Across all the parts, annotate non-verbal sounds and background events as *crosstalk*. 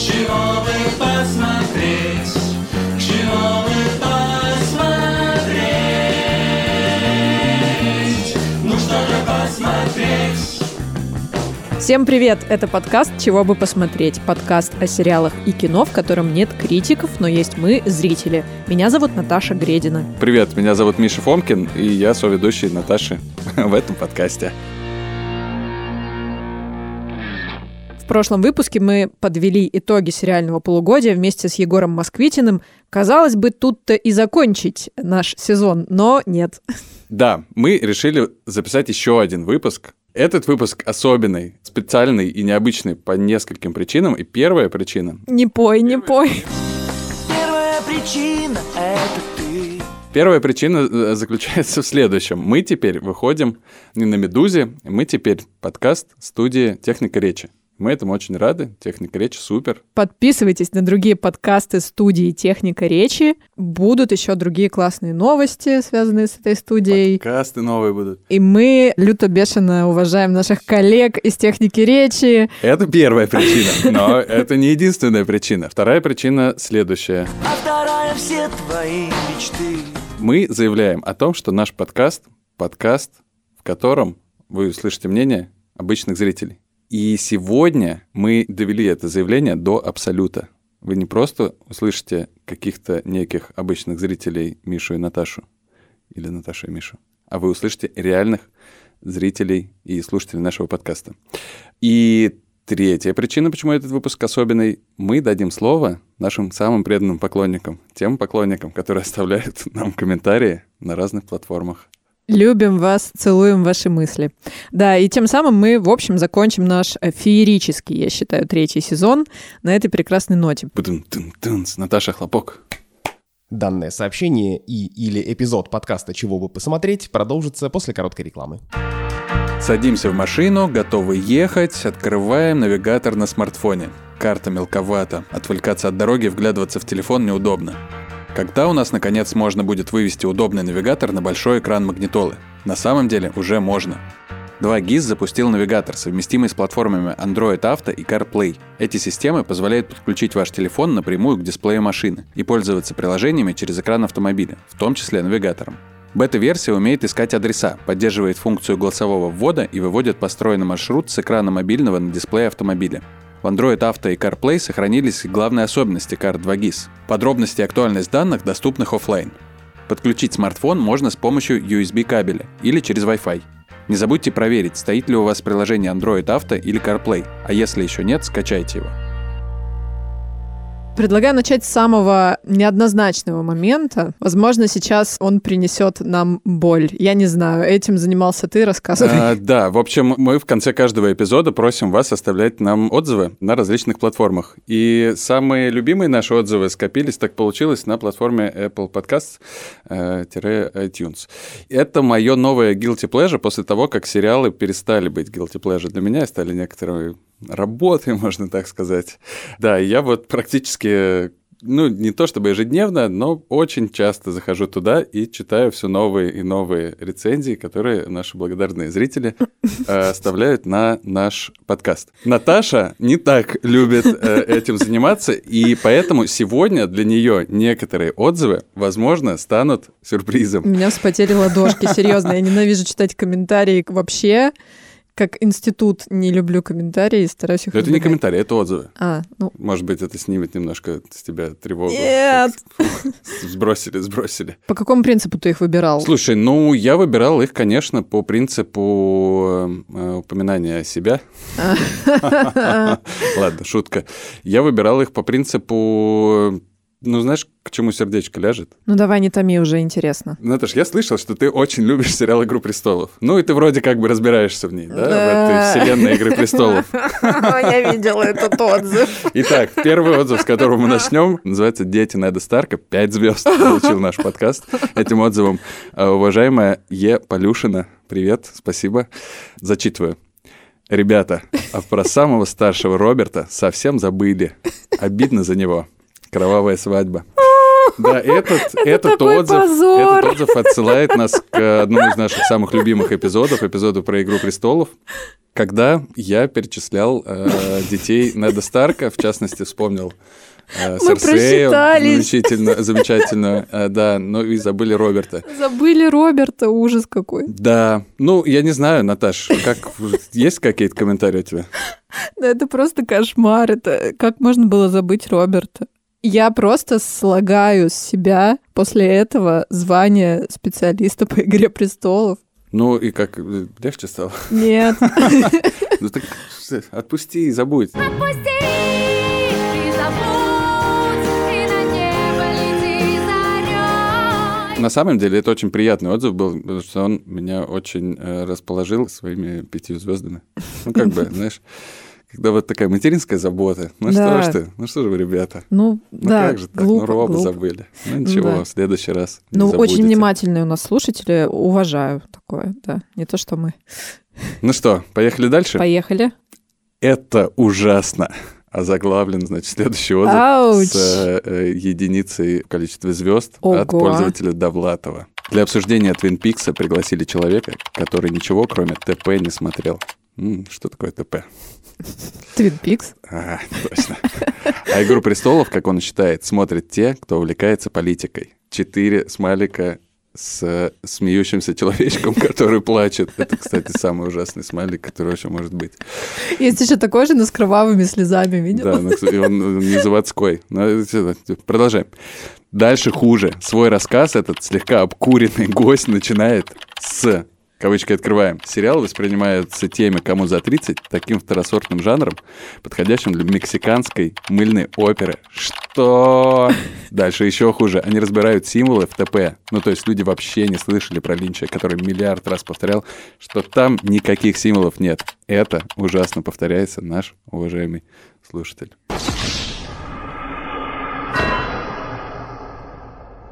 чего бы посмотреть, чего бы посмотреть, ну что же посмотреть? Всем привет! Это подкаст «Чего бы посмотреть?» Подкаст о сериалах и кино, в котором нет критиков, но есть мы, зрители. Меня зовут Наташа Гредина. Привет, меня зовут Миша Фомкин, и я соведущий Наташи *laughs* в этом подкасте. Прошлом выпуске мы подвели итоги сериального полугодия вместе с Егором Москвитиным. Казалось бы, тут-то и закончить наш сезон, но нет. Да, мы решили записать еще один выпуск. Этот выпуск особенный, специальный и необычный по нескольким причинам. И первая причина Не пой, не пой. Первая причина – это ты. Первая причина э, заключается в следующем. Мы теперь выходим не на «Медузе», мы теперь подкаст студии «Техника речи». Мы этому очень рады. «Техника речи» супер. Подписывайтесь на другие подкасты студии «Техника речи». Будут еще другие классные новости, связанные с этой студией. Подкасты новые будут. И мы люто бешено уважаем наших коллег из техники речи. Это первая причина, но это не единственная причина. Вторая причина следующая. А вторая – все твои мечты. Мы заявляем о том, что наш подкаст – подкаст, в котором вы услышите мнение обычных зрителей. И сегодня мы довели это заявление до абсолюта. Вы не просто услышите каких-то неких обычных зрителей Мишу и Наташу, или Наташу и Мишу, а вы услышите реальных зрителей и слушателей нашего подкаста. И третья причина, почему этот выпуск особенный, мы дадим слово нашим самым преданным поклонникам, тем поклонникам, которые оставляют нам комментарии на разных платформах. Любим вас, целуем ваши мысли. Да, и тем самым мы, в общем, закончим наш феерический, я считаю, третий сезон на этой прекрасной ноте. Наташа Хлопок. Данное сообщение и или эпизод подкаста «Чего бы посмотреть» продолжится после короткой рекламы. Садимся в машину, готовы ехать, открываем навигатор на смартфоне. Карта мелковата, отвлекаться от дороги, вглядываться в телефон неудобно. Когда у нас, наконец, можно будет вывести удобный навигатор на большой экран магнитолы? На самом деле уже можно. 2GIS запустил навигатор, совместимый с платформами Android Auto и CarPlay. Эти системы позволяют подключить ваш телефон напрямую к дисплею машины и пользоваться приложениями через экран автомобиля, в том числе навигатором. Бета-версия умеет искать адреса, поддерживает функцию голосового ввода и выводит построенный маршрут с экрана мобильного на дисплей автомобиля. В Android Auto и CarPlay сохранились главные особенности карт 2GIS. Подробности и актуальность данных доступных офлайн. Подключить смартфон можно с помощью USB кабеля или через Wi-Fi. Не забудьте проверить, стоит ли у вас приложение Android Auto или CarPlay, а если еще нет, скачайте его. Предлагаю начать с самого неоднозначного момента. Возможно, сейчас он принесет нам боль. Я не знаю, этим занимался ты, рассказывай. А, да, в общем, мы в конце каждого эпизода просим вас оставлять нам отзывы на различных платформах. И самые любимые наши отзывы скопились, так получилось, на платформе Apple Podcasts э. Это мое новое guilty pleasure после того, как сериалы перестали быть guilty pleasure для меня и стали некоторые работой, *laughs* можно так сказать. Да, я вот практически ну, не то чтобы ежедневно, но очень часто захожу туда и читаю все новые и новые рецензии, которые наши благодарные зрители э, *laughs* оставляют на наш подкаст. Наташа не так любит э, этим заниматься, и поэтому сегодня для нее некоторые отзывы, возможно, станут сюрпризом. У меня вспотели ладошки, серьезно. Я ненавижу читать комментарии вообще. Как институт не люблю комментарии, стараюсь их Но это не комментарии, это отзывы. А, ну, Может быть, это снимет немножко с тебя тревогу. Нет. Сбросили, сбросили. по какому принципу ты их выбирал? Слушай, ну, я выбирал их, конечно, по принципу э, упоминания себя. *laughs* *laughs* Ладно, шутка. Я выбирал их по принципу, ну, знаешь, к чему сердечко ляжет? Ну давай, не томи уже, интересно. Наташ, я слышал, что ты очень любишь сериал «Игру престолов». Ну, и ты вроде как бы разбираешься в ней, да, в Да. этой вселенной «Игры престолов». *laughs* Я видела этот отзыв. Итак, первый отзыв, с которого мы начнем, называется «Дети Неда Старка». Пять звезд получил наш подкаст этим отзывом. А, Уважаемая Е. Полюшина, привет, спасибо. Зачитываю. Ребята, а про самого старшего Роберта совсем забыли. Обидно за него. Кровавая свадьба. *laughs* Да, этот, этот, такой отзыв, позор. этот отзыв отсылает нас к одному из наших самых любимых эпизодов, эпизоду про «Игру престолов», когда я перечислял э, детей Неда Старка, в частности, вспомнил э, Мы Серсею, замечательно, замечательно, э, да, но и забыли Роберта. Забыли Роберта, ужас какой. Да, ну, я не знаю, Наташ, как есть какие-то комментарии у тебя? Да это просто кошмар. Это как можно было забыть Роберта? Я просто слагаю с себя после этого звание специалиста по «Игре престолов». Ну, и как, э, легче стало? Нет. *laughs* Ну так э, отпусти и забудь. Отпусти. На самом деле это очень приятный отзыв был, потому что он меня очень э, расположил своими пятью звездами. Ну, как бы, *laughs* знаешь, когда вот такая материнская забота. Ну Да. что ж ты, ну что же вы, ребята? Ну, Ну да, как же так? глупо, ну Роба глупо. забыли. Ну ничего, Да. в следующий раз не Ну, очень внимательные у нас слушатели, уважаю такое, да. Не то, что мы. Ну что, поехали дальше? Поехали. Это ужасно. Озаглавлен, значит, следующий отзыв Ауч. с э, единицей в количестве звезд от Ого. пользователя Довлатова. Для обсуждения Твин Пикса пригласили человека, который ничего, кроме ТП, не смотрел. Что такое ТП? Твин Пикс. А, точно. А «Игру престолов», как он считает, смотрят те, кто увлекается политикой. Четыре смайлика с смеющимся человечком, который плачет. Это, кстати, самый ужасный смайлик, который вообще может быть. Есть еще такой же, но с кровавыми слезами, видел? Да, ну, кстати, он не заводской. Но это- продолжаем. Дальше хуже. Свой рассказ этот слегка обкуренный гость начинает с кавычки открываем. Сериал воспринимается теми, кому за 30, таким второсортным жанром, подходящим для мексиканской мыльной оперы. Что? Дальше еще хуже. Они разбирают символы в ТП. Ну, то есть люди вообще не слышали про Линча, который миллиард раз повторял, что там никаких символов нет. Это ужасно повторяется наш уважаемый слушатель.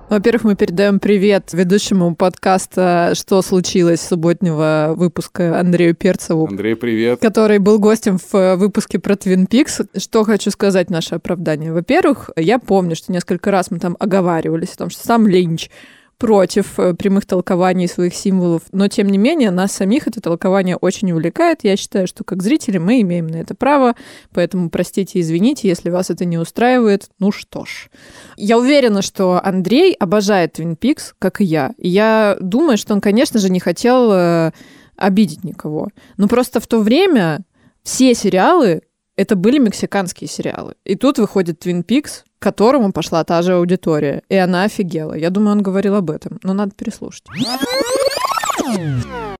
Во-первых, мы передаем привет ведущему подкаста «Что случилось» субботнего выпуска Андрею Перцеву, Андрей, привет. который был гостем в э, выпуске про Твин Пикс. Что хочу сказать наше оправдание. Во-первых, я помню, что несколько раз мы там оговаривались о том, что сам Линч против э, прямых толкований своих символов, но тем не менее нас самих это толкование очень увлекает. Я считаю, что как зрители мы имеем на это право, поэтому простите, извините, если вас это не устраивает. Ну что ж. Я уверена, что Андрей обожает Твин Пикс, как и я. Я думаю, что он, конечно же, не хотел э, обидеть никого. Но просто в то время все сериалы это были мексиканские сериалы. И тут выходит Твин Пикс, к которому пошла та же аудитория. И она офигела. Я думаю, он говорил об этом. Но надо переслушать.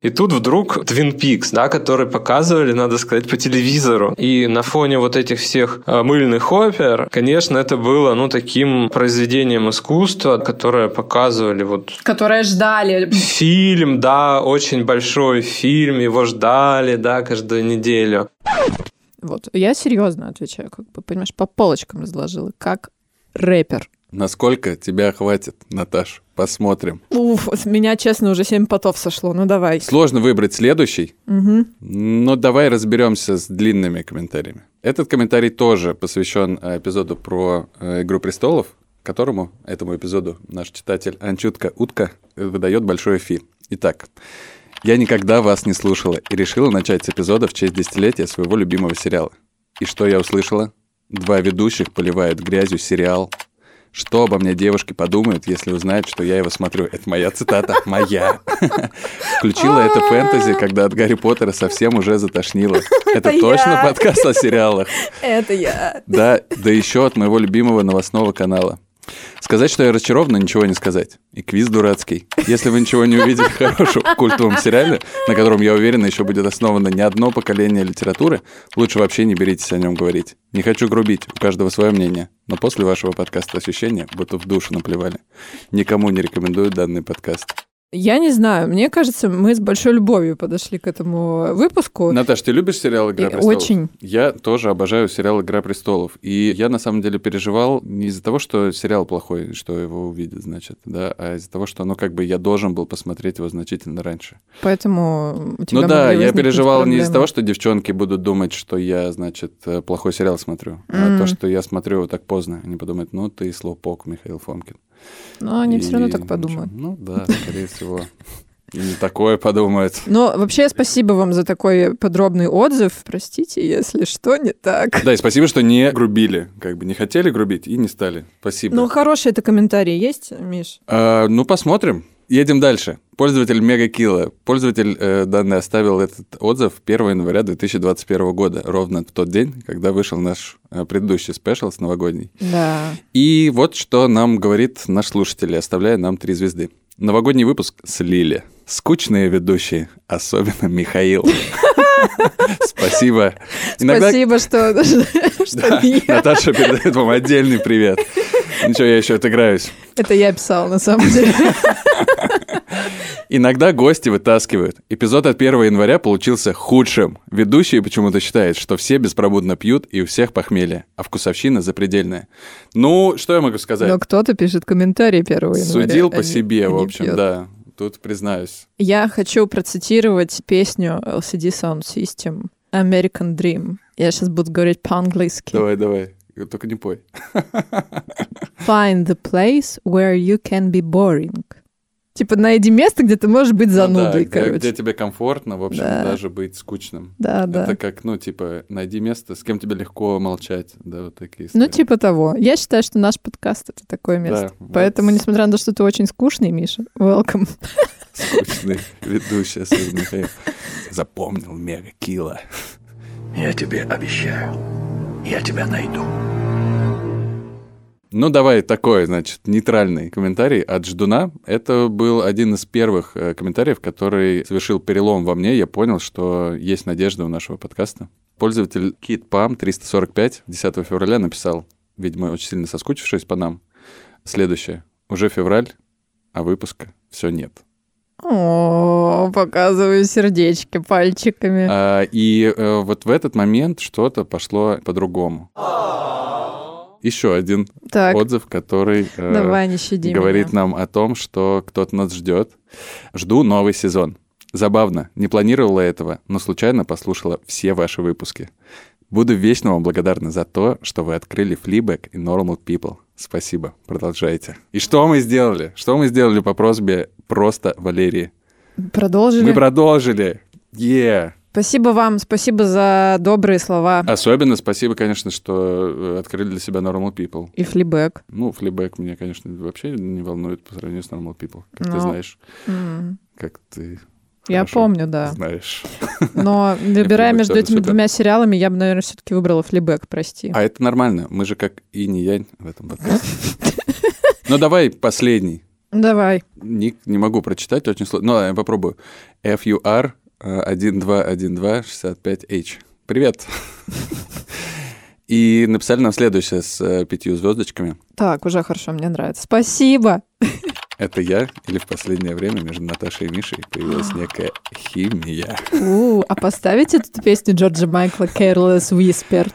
И тут вдруг Twin Peaks, да, который показывали, надо сказать, по телевизору. И на фоне вот этих всех э, мыльных опер, конечно, это было, ну, таким произведением искусства, которое показывали вот Которые ждали. фильм, да, очень большой фильм, его ждали, да, каждую неделю. Вот. Я серьезно отвечаю, как бы, понимаешь, по полочкам разложила, как рэпер. Насколько тебя хватит, Наташ? Посмотрим. Уф, с меня, честно, уже семь потов сошло. Ну, давай. Сложно выбрать следующий, Мгм. но давай разберемся с длинными комментариями. Этот комментарий тоже посвящен э, эпизоду про э, «Игру престолов», которому, этому эпизоду, наш читатель Анчутка Утка выдает большой фи. Итак, я никогда вас не слушала и решила начать с эпизода в честь десятилетия своего любимого сериала. И что я услышала? Два ведущих поливают грязью сериал. Что обо мне девушки подумают, если узнают, что я его смотрю? Это моя цитата. Моя. Включила это фэнтези, когда от Гарри Поттера совсем уже затошнило. Это точно подкаст о сериалах? Это я. Да, да еще от моего любимого новостного канала. Сказать, что я разочарована, ничего не сказать. И квиз дурацкий. Если вы ничего не увидели *laughs* хорошего в культовом сериале, на котором, я уверен, еще будет основано не одно поколение литературы, лучше вообще не беритесь о нем говорить. Не хочу грубить, у каждого свое мнение. Но после вашего подкаста ощущение, будто в душу наплевали. Никому не рекомендую данный подкаст. Я не знаю, мне кажется, мы с большой любовью подошли к этому выпуску. Наташ, ты любишь сериал «Игра И престолов»? очень. Я тоже обожаю сериал «Игра престолов». И я, на самом деле, переживал не из-за того, что сериал плохой, что его увидят, значит, да, а из-за того, что, ну, как бы я должен был посмотреть его значительно раньше. Поэтому у тебя Ну да, я переживал не из-за проблемы. того, что девчонки будут думать, что я, значит, э, плохой сериал смотрю, а М. то, что я смотрю его так поздно. Они подумают, ну, ты слоупок, Михаил Фомкин. Но они все равно И, так подумают. Ну да, скорее всего. И не такое подумают. Но вообще спасибо вам за такой подробный отзыв. Простите, если что не так. Да, и спасибо, что не грубили. Как бы не хотели грубить и не стали. Спасибо. Ну, хорошие это комментарии есть, Миш? А, ну, посмотрим. Едем дальше. Пользователь Мегакила. Пользователь э, данный оставил этот отзыв 1 января 2021 года, ровно в тот день, когда вышел наш э, предыдущий спешл с новогодний. Да. И вот что нам говорит наш слушатель, оставляя нам три звезды. Новогодний выпуск слили. Скучные ведущие, особенно Михаил. *laughs* Спасибо. Спасибо, что. *laughs* Наташа передает вам отдельный привет. Ничего, я еще отыграюсь. Это я писал, на самом деле. *laughs* Иногда гости вытаскивают. Эпизод от 1 января получился худшим. Ведущий почему-то считает, что все беспробудно пьют и у всех похмелье, а вкусовщина запредельная. Ну, что я могу сказать? Но кто-то пишет комментарии 1 января. Судил а по не- себе, а в общем, да. Тут признаюсь. Я хочу процитировать песню LCD Sound System American Dream. Я сейчас буду говорить по-английски. Давай, давай. Только не пой. *laughs* Find the place where you can be boring. Типа найди место, где ты можешь быть Ну да, занудой, где, короче. где тебе комфортно, в общем, Да. даже быть скучным. Да, да. Это как, ну, типа, найди место, с кем тебе легко молчать, да, вот такие Ну, истории. типа того. Я считаю, что наш подкаст — это такое место. вот. Поэтому, несмотря на то, что ты очень скучный, Миша, welcome. скучный ведущий, особенно Михаил. Запомнил мега кило. Я тебе обещаю, я тебя найду. Ну, давай такой, значит, нейтральный комментарий от Ждуна. Это был один из первых э, комментариев, который совершил перелом во мне. Я понял, что есть надежда у нашего подкаста. Пользователь KitPam 345 10 февраля написал, видимо, очень сильно соскучившись по нам, следующее. Уже февраль, а выпуска все нет. О, показываю сердечки пальчиками. А, и э, вот в этот момент что-то пошло по-другому. Еще один Так, отзыв, который э, давай, говорит меня. нам о том, что кто-то нас ждет. Жду новый сезон. Забавно, не планировала этого, но случайно послушала все ваши выпуски. Буду вечно вам благодарна за то, что вы открыли Fleabag и Normal People. Спасибо, продолжайте. И что мы сделали? Что мы сделали по просьбе просто Валерии? Продолжили? Мы продолжили. Е. Спасибо вам, спасибо за добрые слова. Особенно спасибо, конечно, что э, открыли для себя Normal People. И флибэк. Ну, флибэк меня, конечно, вообще не волнует по сравнению с Normal People, как ты Ну, знаешь. М. Как ты Я помню, да. знаешь. Но *laughs* выбирая между этими двумя сериалами, я бы, наверное, все-таки выбрала флибэк, прости. А это нормально. Мы же как и не янь в этом подкасте. Ну, давай последний. Давай. Ник не могу прочитать, очень сложно. Ну, я попробую. FUR 121265H. Привет. *laughs* И написали нам следующее с э, пятью звездочками. Так, уже хорошо, мне нравится. Спасибо. *laughs* Это я или в последнее время между Наташей и Мишей появилась некая химия. У, а поставить эту песню Джорджа Майкла Careless Whisper?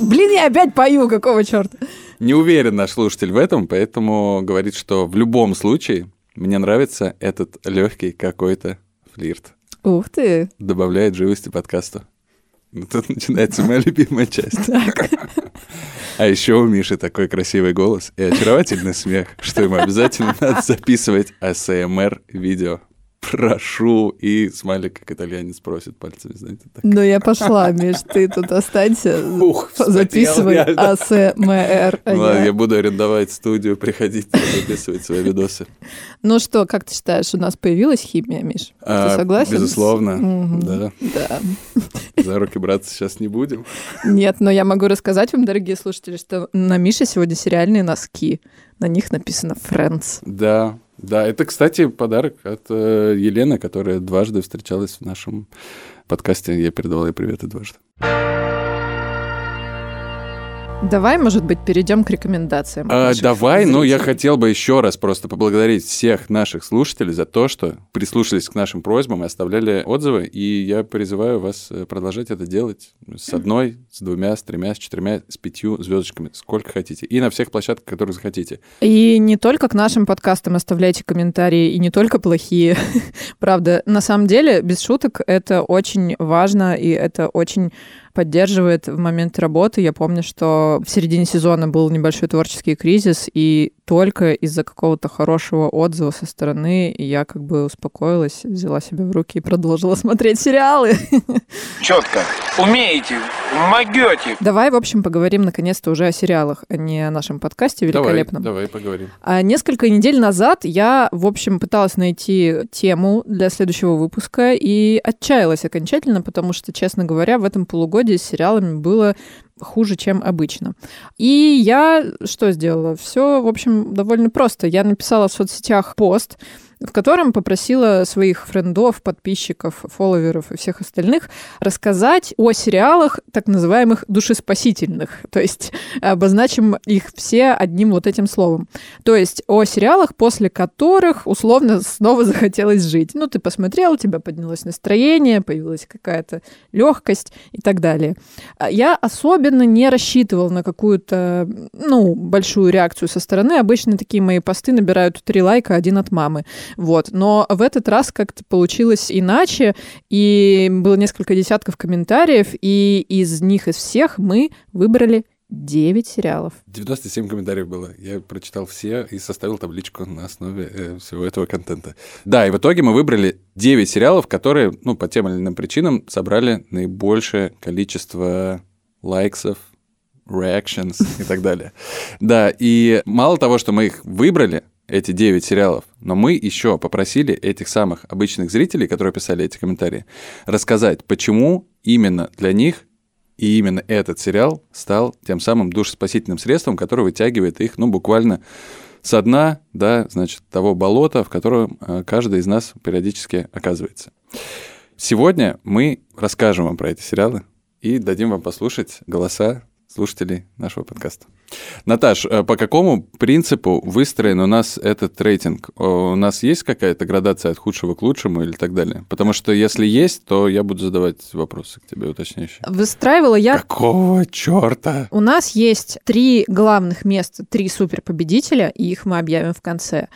Блин, я опять пою, какого черта? Не уверен наш слушатель в этом, поэтому говорит, что в любом случае мне нравится этот легкий какой-то флирт. Ух ты. Добавляет живости подкасту. Ну, Тут начинается моя любимая часть. *laughs* Так. А еще у Миши такой красивый голос и очаровательный смех, что ему обязательно надо записывать ASMR видео. Прошу. И смайлик, как итальянец просит пальцами, знаете, так. Ну, я пошла, Миш, ты тут останься. Ух, Записывай реально. АСМР. а ладно, я- я буду арендовать студию, приходите записывать свои видосы. Ну что, как ты считаешь, у нас появилась химия, Миш? А, Ты согласен? Безусловно, да. Да. За руки браться сейчас не будем. Нет, но я могу рассказать вам, дорогие слушатели, что на Мише сегодня сериальные носки. На них написано Friends. Да, Да, это, кстати, подарок от э, Елены, которая дважды встречалась в нашем подкасте. Я передавал ей привет и дважды. Давай, может быть, перейдем к рекомендациям. А, давай, ну я зрителей. хотел бы еще раз просто поблагодарить всех наших слушателей за то, что прислушались к нашим просьбам и оставляли отзывы. И я призываю вас э, продолжать это делать с одной, с двумя, с тремя, с четырьмя, с пятью звездочками, сколько хотите. И на всех площадках, которые захотите. И не только к нашим подкастам оставляйте комментарии, и не только плохие. *laughs* Правда, на самом деле, без шуток, это очень важно, и это очень поддерживает в момент работы. Я помню, что в середине сезона был небольшой творческий кризис, и только из-за какого-то хорошего отзыва со стороны я как бы успокоилась, взяла себя в руки и продолжила *laughs* смотреть сериалы. Четко. Умеете, могете. Давай, в общем, поговорим наконец-то уже о сериалах, а не о нашем подкасте Давай, великолепном. давай поговорим. А несколько недель назад я, в общем, пыталась найти тему для следующего выпуска и отчаялась окончательно, потому что, честно говоря, в этом полугодии с сериалами было хуже, чем обычно. И я что сделала? Все, в общем, довольно просто. Я написала в соцсетях пост, в котором попросила своих френдов, подписчиков, фолловеров и всех остальных рассказать о сериалах так называемых душеспасительных. *laughs* То есть обозначим их все одним вот этим словом. То есть о сериалах, после которых условно снова *laughs* захотелось жить. Ну, ты посмотрел, у тебя поднялось настроение, появилась какая-то легкость и так далее. Я особенно не рассчитывал на какую-то, ну, большую реакцию со стороны. Обычно такие мои посты набирают три лайка, один от мамы. Вот. Но в этот раз как-то получилось иначе, и было несколько десятков комментариев, и из них, из всех мы выбрали 9 сериалов. 97 комментариев было. Я прочитал все и составил табличку на основе э, всего этого контента. Да, и в итоге мы выбрали 9 сериалов, которые, ну, по тем или иным причинам собрали наибольшее количество лайксов, reactions и так далее. Да, и мало того, что мы их выбрали, эти 9 сериалов, но мы еще попросили этих самых обычных зрителей, которые писали эти комментарии, рассказать, почему именно для них и именно этот сериал стал тем самым душеспасительным средством, которое вытягивает их, ну, буквально со дна, да, значит, того болота, в котором э, каждый из нас периодически оказывается. Сегодня мы расскажем вам про эти сериалы и дадим вам послушать голоса слушателей нашего подкаста. Наташ, э, по какому принципу выстроен у нас этот рейтинг? О, У нас есть какая-то градация от худшего к лучшему или так далее? Потому что если есть, то я буду задавать вопросы к тебе уточняющие. Выстраивала я Какого черта? У нас есть три главных места, три суперпобедителя, и их мы объявим в конце.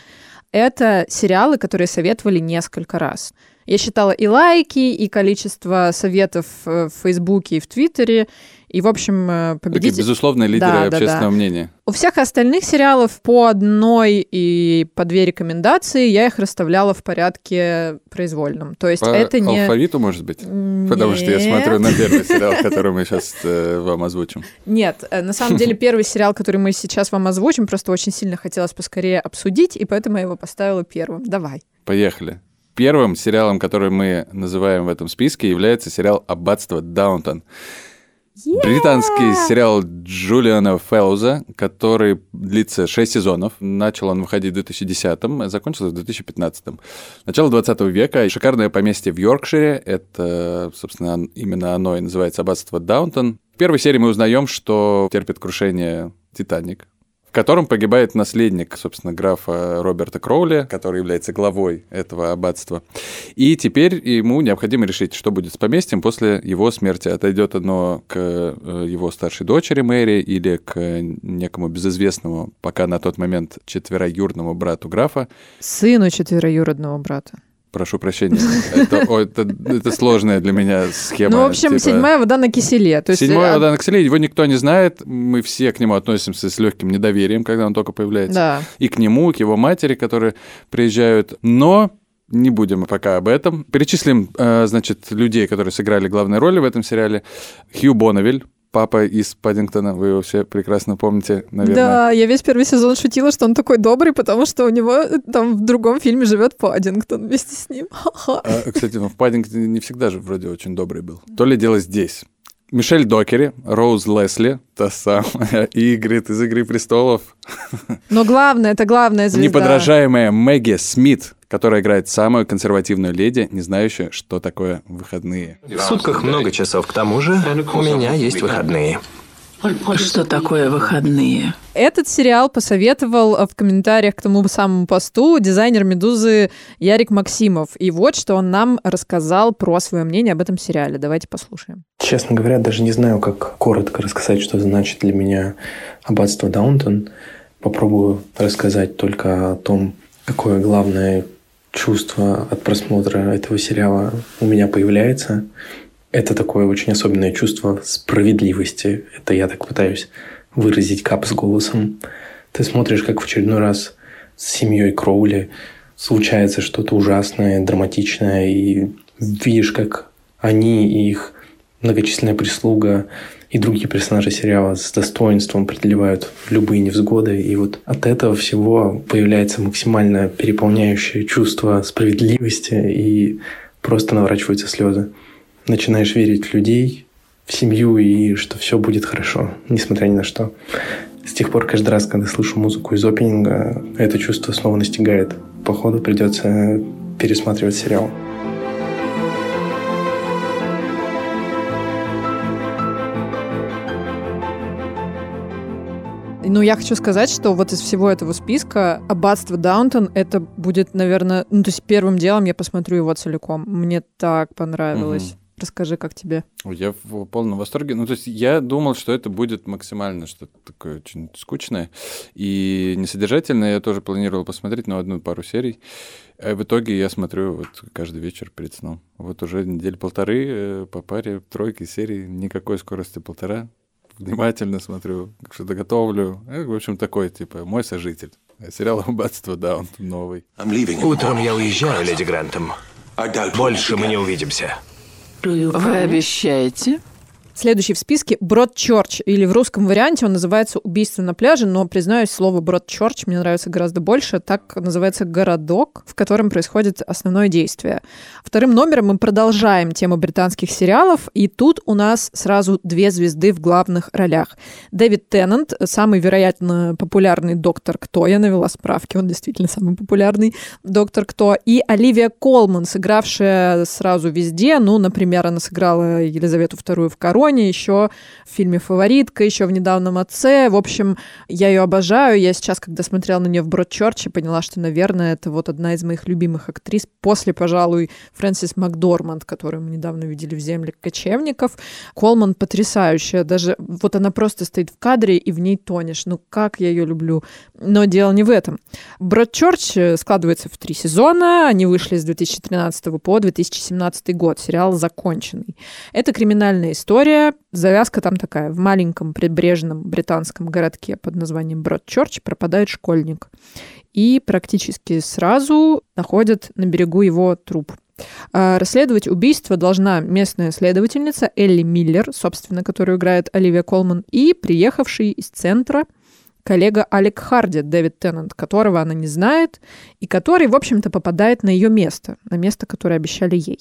Это сериалы, которые советовали несколько раз. Я считала и лайки, и количество советов э, в Фейсбуке и в Твиттере. И, в общем, э, Такие победитель... безусловные лидеры Да, да, общественного да. мнения. У всех остальных сериалов по одной и по две рекомендации я их расставляла в порядке произвольном. То есть По это не... алфавиту, может быть? Потому что я Нет. смотрю на первый *laughs* сериал, который мы сейчас вам озвучим. Нет, э, на самом деле *laughs* первый сериал, который мы сейчас вам озвучим, просто очень сильно хотелось поскорее обсудить, и поэтому я его поставила первым. Давай. Поехали. Первым сериалом, который мы называем в этом списке, является сериал «Аббатство Даунтон». Британский сериал Джулиана Феллза, который длится 6 сезонов. Начал он выходить в 2010-м, а закончился в 2015-м. Начало 20 века. Шикарное поместье в Йоркшире. Это, собственно, именно оно и называется «Аббатство Даунтон». В первой серии мы узнаем, что терпит крушение «Титаник», котором погибает наследник, собственно, графа Роберта Кроули, который является главой этого аббатства. И теперь ему необходимо решить, что будет с поместьем после его смерти. Отойдет оно к э, его старшей дочери Мэри или к некому безызвестному, пока на тот момент четвероюрному брату графа. Сыну четвероюродного брата. Прошу прощения, это, это, это сложная для меня схема. ну, в общем, типа- седьмая вода на киселе. То есть, Седьмой э, вода на киселе, его никто не знает, мы все к нему относимся с легким недоверием, когда он только появляется. Да. И к нему, и к его матери, которые приезжают. Но не будем пока об этом. Перечислим, э, значит, людей, которые сыграли главные роли в этом сериале. Хью Бонневиль, папа из Паддингтона, вы его все прекрасно помните, наверное. Да, я весь первый сезон шутила, что он такой добрый, потому что у него э, там в другом фильме живет Паддингтон вместе с ним. *laughs* А, кстати, ну, в Паддингтоне не всегда же вроде очень добрый был. То ли дело здесь. Мишель Докери, Роуз Лесли, та самая *laughs* Игрит из «Игры престолов», *laughs* Но главное, это главная звезда. неподражаемая Мэгги Смит, которая играет самую консервативную леди, не знающую, что такое выходные. В сутках много часов, к тому же у меня есть выходные. Что такое выходные? Этот сериал посоветовал э, в комментариях к тому самому посту дизайнер «Медузы» Ярик Максимов. И вот что он нам рассказал про свое мнение об этом сериале. Давайте послушаем. Честно говоря, даже не знаю, как коротко рассказать, что значит для меня аббатство Даунтон. Попробую рассказать только о том, какое главное чувство от просмотра этого сериала у меня появляется. Это такое очень особенное чувство справедливости. Это я так пытаюсь выразить кап с голосом. Ты смотришь, как в очередной раз с семьей Кроули случается что-то ужасное, драматичное, и видишь, как они и их многочисленная прислуга и другие персонажи сериала с достоинством преодолевают любые невзгоды. И вот от этого всего появляется максимально переполняющее чувство справедливости и просто наворачиваются слезы. Начинаешь верить в людей, в семью и что все будет хорошо, несмотря ни на что. С тех пор каждый раз, когда слышу музыку из опенинга, это чувство снова настигает. Походу придется пересматривать сериал. Ну, я хочу сказать, что вот из всего этого списка «Аббатство Даунтон» это будет, наверное, ну, то есть первым делом я посмотрю его целиком. Мне так понравилось. Мгм. Расскажи, как тебе. Я в полном восторге. Ну, то есть я думал, что это будет максимально что-то такое очень скучное и несодержательное. Я тоже планировал посмотреть, но одну пару серий. А в итоге я смотрю вот каждый вечер перед сном. Вот уже недель полторы э, по паре, тройки серий, никакой скорости полтора. Внимательно смотрю, что-то готовлю. Э, В общем, такой, типа, мой сожитель. Сериал «Аббатство Даун» новый. Утром я уезжаю, леди Грантом. Больше мы не увидимся. Вы обещаете? Следующий в списке Бродчорч, или в русском варианте он называется «Убийство на пляже», но, признаюсь, слово Бродчорч мне нравится гораздо больше. Так называется городок, в котором происходит основное действие. Вторым номером мы продолжаем тему британских сериалов, и тут у нас сразу две звезды в главных ролях. Дэвид Теннант, самый, вероятно, популярный доктор Кто, я навела справки, он действительно самый популярный доктор Кто, и Оливия Колман, сыгравшая сразу везде, ну, например, она сыграла Елизавету II в «Короне», еще в фильме «Фаворитка», еще в «Недавнем отце». В общем, я ее обожаю. Я сейчас, когда смотрела на нее в Бродчерче, поняла, что, наверное, это вот одна из моих любимых актрис после, пожалуй, Фрэнсис Макдорманд, которую мы недавно видели в «Земле кочевников». Колман потрясающая. Даже вот она просто стоит в кадре, и в ней тонешь. Ну, как я ее люблю. Но дело не в этом. Бродчерч складывается в три сезона. Они вышли с 2013 по 2017 год. Сериал законченный. Это криминальная история. Завязка там такая. В маленьком прибрежном британском городке под названием Бродчерч пропадает школьник. И практически сразу находят на берегу его труп. А, Расследовать убийство должна местная следовательница Элли Миллер, собственно, которую играет Оливия Колман, и приехавший из центра коллега Алек Харди, Дэвид Теннант, которого она не знает, и который, в общем-то, попадает на ее место, на место, которое обещали ей.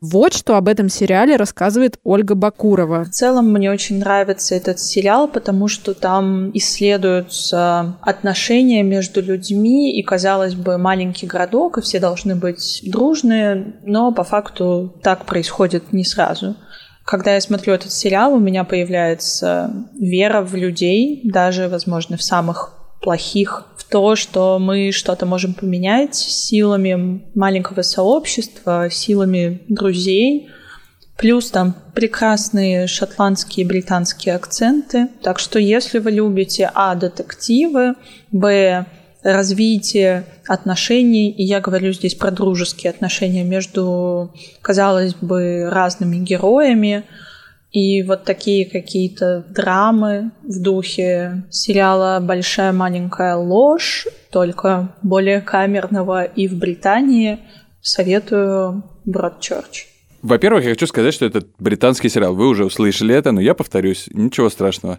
Вот что об этом сериале рассказывает Ольга Бакурова. В целом мне очень нравится этот сериал, потому что там исследуются отношения между людьми, и, казалось бы, маленький городок, и все должны быть дружные, но по факту так происходит не сразу. Когда я смотрю этот сериал, у меня появляется вера в людей, даже, возможно, в самых плохих, в то, что мы что-то можем поменять силами маленького сообщества, силами друзей. Плюс там прекрасные шотландские и британские акценты. Так что если вы любите А. детективы, Б. развитие отношений, и я говорю здесь про дружеские отношения между, казалось бы, разными героями, и вот такие какие-то драмы в духе сериала «Большая маленькая ложь», только более камерного и в Британии, советую Бродчерч. Во-первых, я хочу сказать, что это британский сериал. Вы уже услышали это, но я повторюсь, ничего страшного.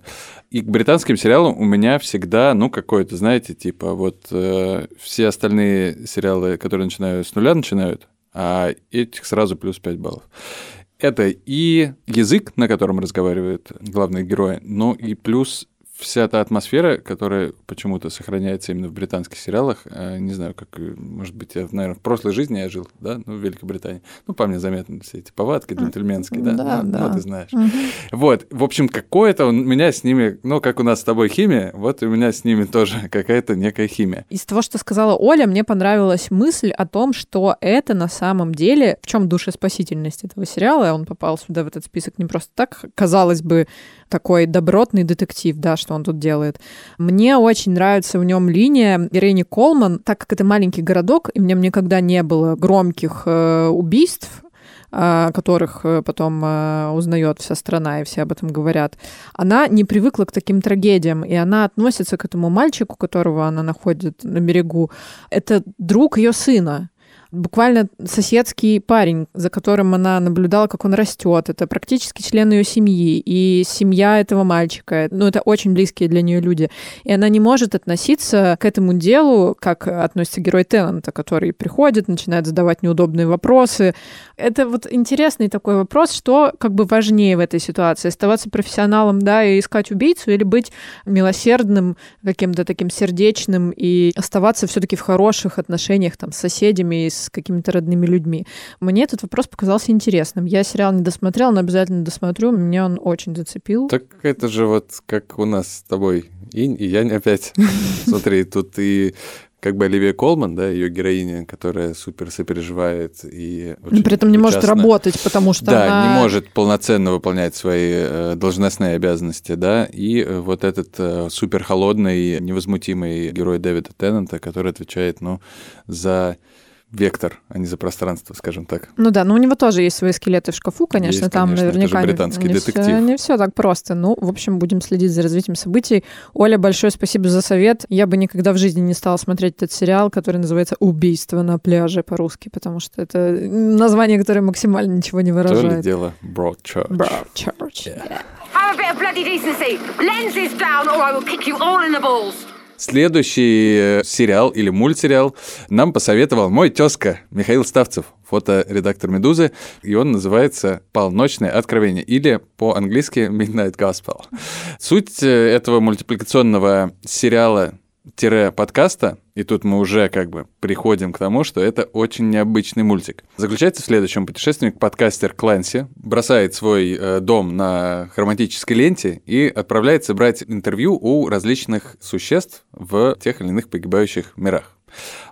И к британским сериалам у меня всегда, ну, какое-то, знаете, типа вот э, все остальные сериалы, которые начинают с нуля, начинают, а этих сразу плюс 5 баллов. Это и язык, на котором разговаривают главные герои, ну и плюс вся та атмосфера, которая почему-то сохраняется именно в британских сериалах, э, не знаю, как, э, может быть, я, наверное, в прошлой жизни я жил, да, ну, в Великобритании. Ну, по мне заметны все эти повадки джентльменские, да, Да, ну, да. ну, ты знаешь. Вот, в общем, какое-то у меня с ними, ну, как у нас с тобой химия, вот у меня с ними тоже *laughs* какая-то некая химия. Из того, что сказала Оля, мне понравилась мысль о том, что это на самом деле, в чем душеспасительность этого сериала, он попал сюда в этот список не просто так, казалось бы, такой добротный детектив, да, что он тут делает. Мне очень нравится в нем линия Героини Колман, так как это маленький городок, и в нем никогда не было громких э, убийств, о которых э, потом э, узнает вся страна, и все об этом говорят, она не привыкла к таким трагедиям, и она относится к этому мальчику, которого она находит на берегу. Это друг ее сына. Буквально соседский парень, за которым она наблюдала, как он растет. Это практически член ее семьи. И семья этого мальчика. Ну, это очень близкие для нее люди. И она не может относиться к этому делу, как относится герой Теннанта, который приходит, начинает задавать неудобные вопросы. Это вот интересный такой вопрос, что как бы важнее в этой ситуации? Оставаться профессионалом, да, и искать убийцу, или быть милосердным, каким-то таким сердечным и оставаться все-таки в хороших отношениях там с соседями и с какими-то родными людьми. Мне этот вопрос показался интересным. Я сериал не досмотрела, но обязательно досмотрю. Меня он очень зацепил. Так это же вот как у нас с тобой инь и янь опять. *laughs* Смотри, тут и как бы Оливия Колман, да, ее героиня, которая супер сопереживает и Но очень при этом не может участна. работать, потому что да, она... не может полноценно выполнять свои э, должностные обязанности, да, и э, вот этот э, супер холодный, невозмутимый герой Дэвида Теннанта, который отвечает, ну, за вектор, а не за пространство, скажем так. Ну да, но у него тоже есть свои скелеты в шкафу, конечно, Есть, там конечно, это же наверняка не- британский не, детектив. Все, не все так просто. Ну, в общем, будем следить за развитием событий. Оля, большое спасибо за совет. Я бы никогда в жизни не стала смотреть этот сериал, который называется «Убийство на пляже» по-русски, потому что это название, которое максимально ничего не То ли выражает. дело Broadchurch. Broadchurch. Have a bit of bloody decency. Lenses down, or I will kick you all in the balls. Следующий э, сериал или мультсериал нам посоветовал мой тезка Михаил Ставцев, фоторедактор «Медузы», и он называется «Полночное откровение» или по-английски «Midnight Gospel». Суть э, этого мультипликационного сериала подкаста, и тут мы уже как бы приходим к тому, что это очень необычный мультик. Заключается в следующем. Путешественник-подкастер Клэнси бросает свой э, дом на хроматической ленте и отправляется брать интервью у различных существ в тех или иных погибающих мирах.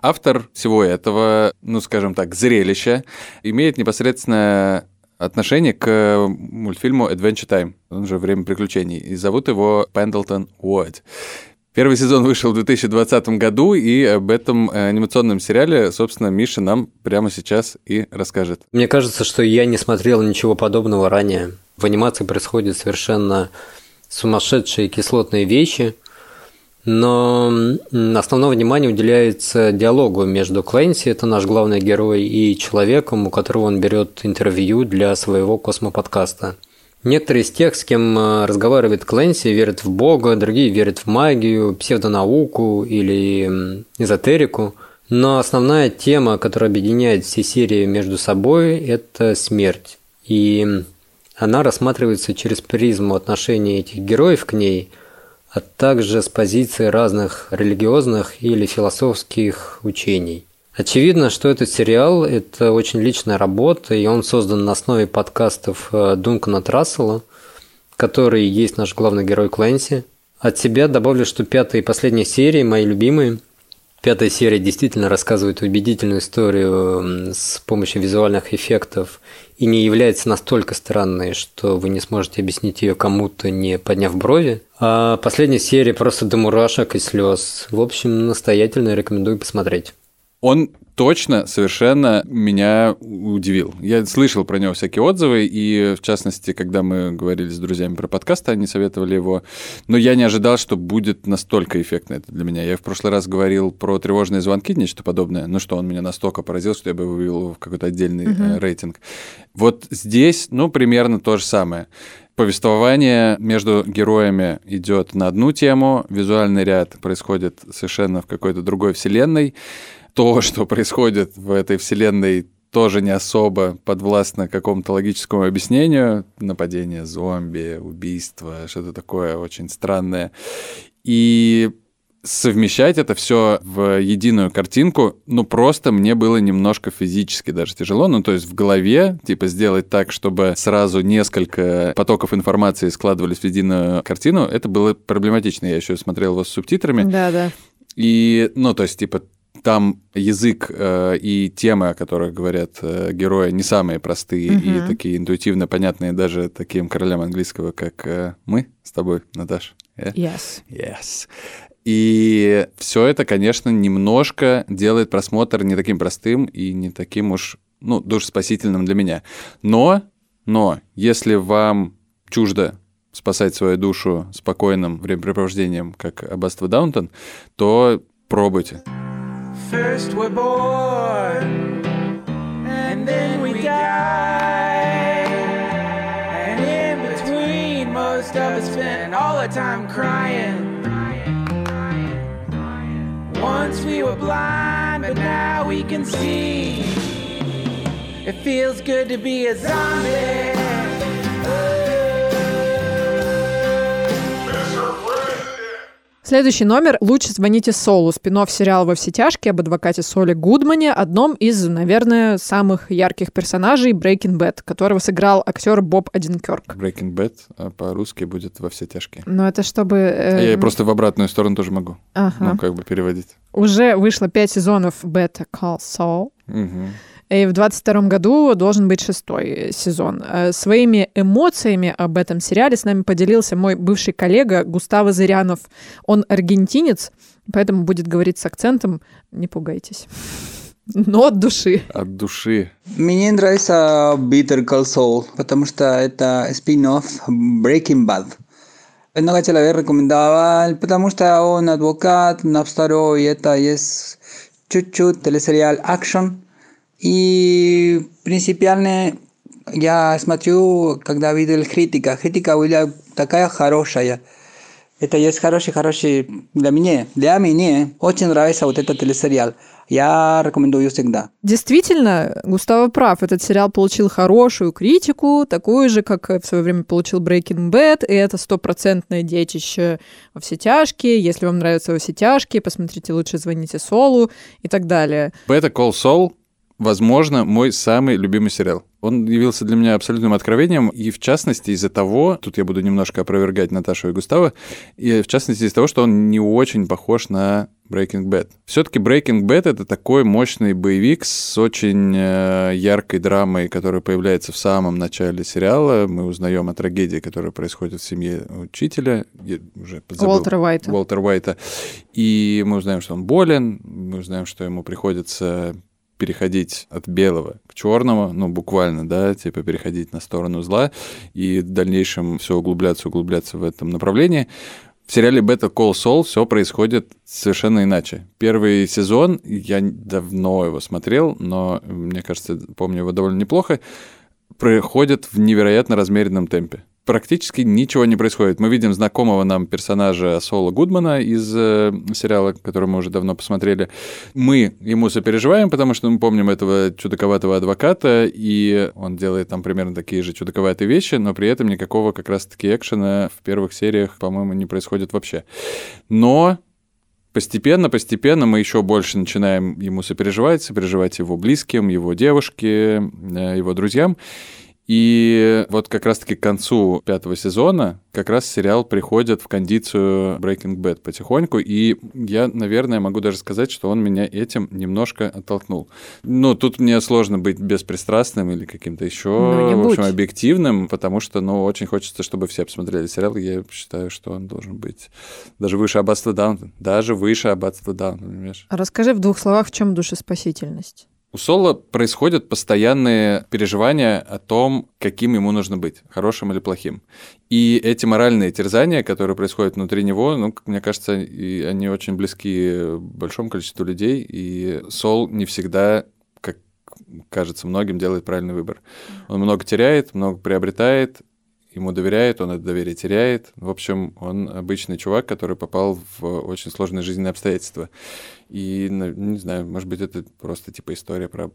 Автор всего этого, ну, скажем так, зрелища, имеет непосредственно отношение к мультфильму Adventure Time, он же «Время приключений», и зовут его Пендлтон Уорд. Первый сезон вышел в 2020 году, и об этом э, анимационном сериале, собственно, Миша нам прямо сейчас и расскажет. Мне кажется, что я не смотрел ничего подобного ранее. В анимации происходят совершенно сумасшедшие кислотные вещи, но основное внимание уделяется диалогу между Клэнси, это наш главный герой, и человеком, у которого он берет интервью для своего космоподкаста. Некоторые из тех, с кем э, разговаривает Клэнси, верят в Бога, другие верят в магию, псевдонауку или эзотерику. Но основная тема, которая объединяет все серии между собой, это смерть. И она рассматривается через призму отношений этих героев к ней, а также с позиции разных религиозных или философских учений. Очевидно, что этот сериал – это очень личная работа, и он создан на основе подкастов э, Дункана Трассела, который есть наш главный герой Клэнси. От себя добавлю, что пятая и последняя серии мои любимые. Пятая серия действительно рассказывает убедительную историю с помощью визуальных эффектов и не является настолько странной, что вы не сможете объяснить ее кому-то, не подняв брови. А последняя серия просто до мурашек и слез. В общем, настоятельно рекомендую посмотреть. Он точно совершенно меня удивил. Я слышал про него всякие отзывы, и в частности, когда мы говорили с друзьями про подкаст, они советовали его, но я не ожидал, что будет настолько эффектно это для меня. Я в прошлый раз говорил про тревожные звонки, нечто подобное, ну что он меня настолько поразил, что я бы вывел его в какой-то отдельный э, рейтинг. Вот здесь, ну, примерно то же самое. Повествование между героями идет на одну тему, визуальный ряд происходит совершенно в какой-то другой вселенной. То, что происходит в этой вселенной, тоже не особо подвластно какому-то логическому объяснению. Нападение зомби, убийство, что-то такое очень странное. И совмещать это все в единую картинку, ну, просто мне было немножко физически даже тяжело. Ну, то есть в голове, типа, сделать так, чтобы сразу несколько потоков информации складывались в единую картину, это было проблематично. Я еще смотрел его с субтитрами. Да, да. И, ну, то есть, типа, там язык э, и темы, о которых говорят э, герои, не самые простые угу. и такие интуитивно понятные даже таким королям английского, как э, мы с тобой, Наташ. Yeah? Yes. Yes. И все это, конечно, немножко делает просмотр не таким простым и не таким уж, ну, душеспасительным для меня. Но, но, если вам чуждо спасать свою душу спокойным времяпрепровождением, как аббатство Даунтон, то пробуйте. First we're born, and then we die. And in between, most of us spend all our time crying. Once we were blind, but now we can see. It feels good to be a zombie. Следующий номер «Лучше звоните Солу», спин сериал «Во все тяжкие» об адвокате Соле Гудмане, одном из, наверное, самых ярких персонажей Breaking Bad, которого сыграл актер Боб Одинкерк. Breaking Bad а по-русски будет «Во все тяжкие». Ну, это чтобы... Э... Я просто в обратную сторону тоже могу. Ага. Ну, как бы переводить. Уже вышло пять сезонов Better Call Saul. Угу. И в 22 году должен быть шестой сезон. Э, своими эмоциями об этом сериале с нами поделился мой бывший коллега Густаво Зырянов. Он аргентинец, поэтому будет говорить с акцентом. Не пугайтесь. Но от души. От души. Мне нравится Bitter Call Saul, потому что это спин-офф Breaking Bad. Много человек рекомендовал, потому что он адвокат на второй, это есть чуть-чуть телесериал акшн. И принципиально я смотрю, когда видел критика, критика была такая хорошая. Это есть хороший-хороший для меня. Для меня очень нравится вот этот телесериал. Я рекомендую всегда. Действительно, Густаво прав. Этот сериал получил хорошую критику, такую же, как в свое время получил Breaking Bad, и это стопроцентное детище во все тяжкие. Если вам нравятся во все тяжкие, посмотрите «Лучше звоните Солу» и так далее. Better Call Saul возможно, мой самый любимый сериал. Он явился для меня абсолютным откровением, и в частности из-за того, тут я буду немножко опровергать Наташу и Густава, и в частности из-за того, что он не очень похож на Breaking Bad. Все-таки Breaking Bad это такой мощный боевик с очень э, яркой драмой, которая появляется в самом начале сериала. Мы узнаем о трагедии, которая происходит в семье учителя, я уже подзабыл, Уолтера Уайта. Уолтера Уайта. И мы узнаем, что он болен, мы узнаем, что ему приходится переходить от белого к черному, ну, буквально, да, типа переходить на сторону зла и в дальнейшем все углубляться, углубляться в этом направлении. В сериале Better Call Saul все происходит совершенно иначе. Первый сезон, я давно его смотрел, но, мне кажется, помню его довольно неплохо, проходит в невероятно размеренном темпе практически ничего не происходит. Мы видим знакомого нам персонажа Соло Гудмана из э, сериала, который мы уже давно посмотрели. Мы ему сопереживаем, потому что мы помним этого чудаковатого адвоката, и он делает там примерно такие же чудаковатые вещи, но при этом никакого как раз-таки экшена в первых сериях, по-моему, не происходит вообще. Но постепенно, постепенно мы еще больше начинаем ему сопереживать, сопереживать его близким, его девушке, э, его друзьям. И вот как раз-таки к концу пятого сезона как раз сериал приходит в кондицию Breaking Bad потихоньку, и я, наверное, могу даже сказать, что он меня этим немножко оттолкнул. Ну, тут мне сложно быть беспристрастным или каким-то еще, ну, в общем, будь. объективным, потому что, ну, очень хочется, чтобы все посмотрели сериал, и я считаю, что он должен быть даже выше Аббатства Даунтон, даже выше Аббатства Даунтон, понимаешь? Расскажи в двух словах, в чем душеспасительность? У Соло происходят постоянные переживания о том, каким ему нужно быть, хорошим или плохим. И эти моральные терзания, которые происходят внутри него, ну, мне кажется, и они очень близки большому количеству людей, и Сол не всегда как кажется многим, делает правильный выбор. Он много теряет, много приобретает, ему доверяет, он это доверие теряет. В общем, он обычный чувак, который попал в очень сложные жизненные обстоятельства. И, не знаю, может быть, это просто типа история про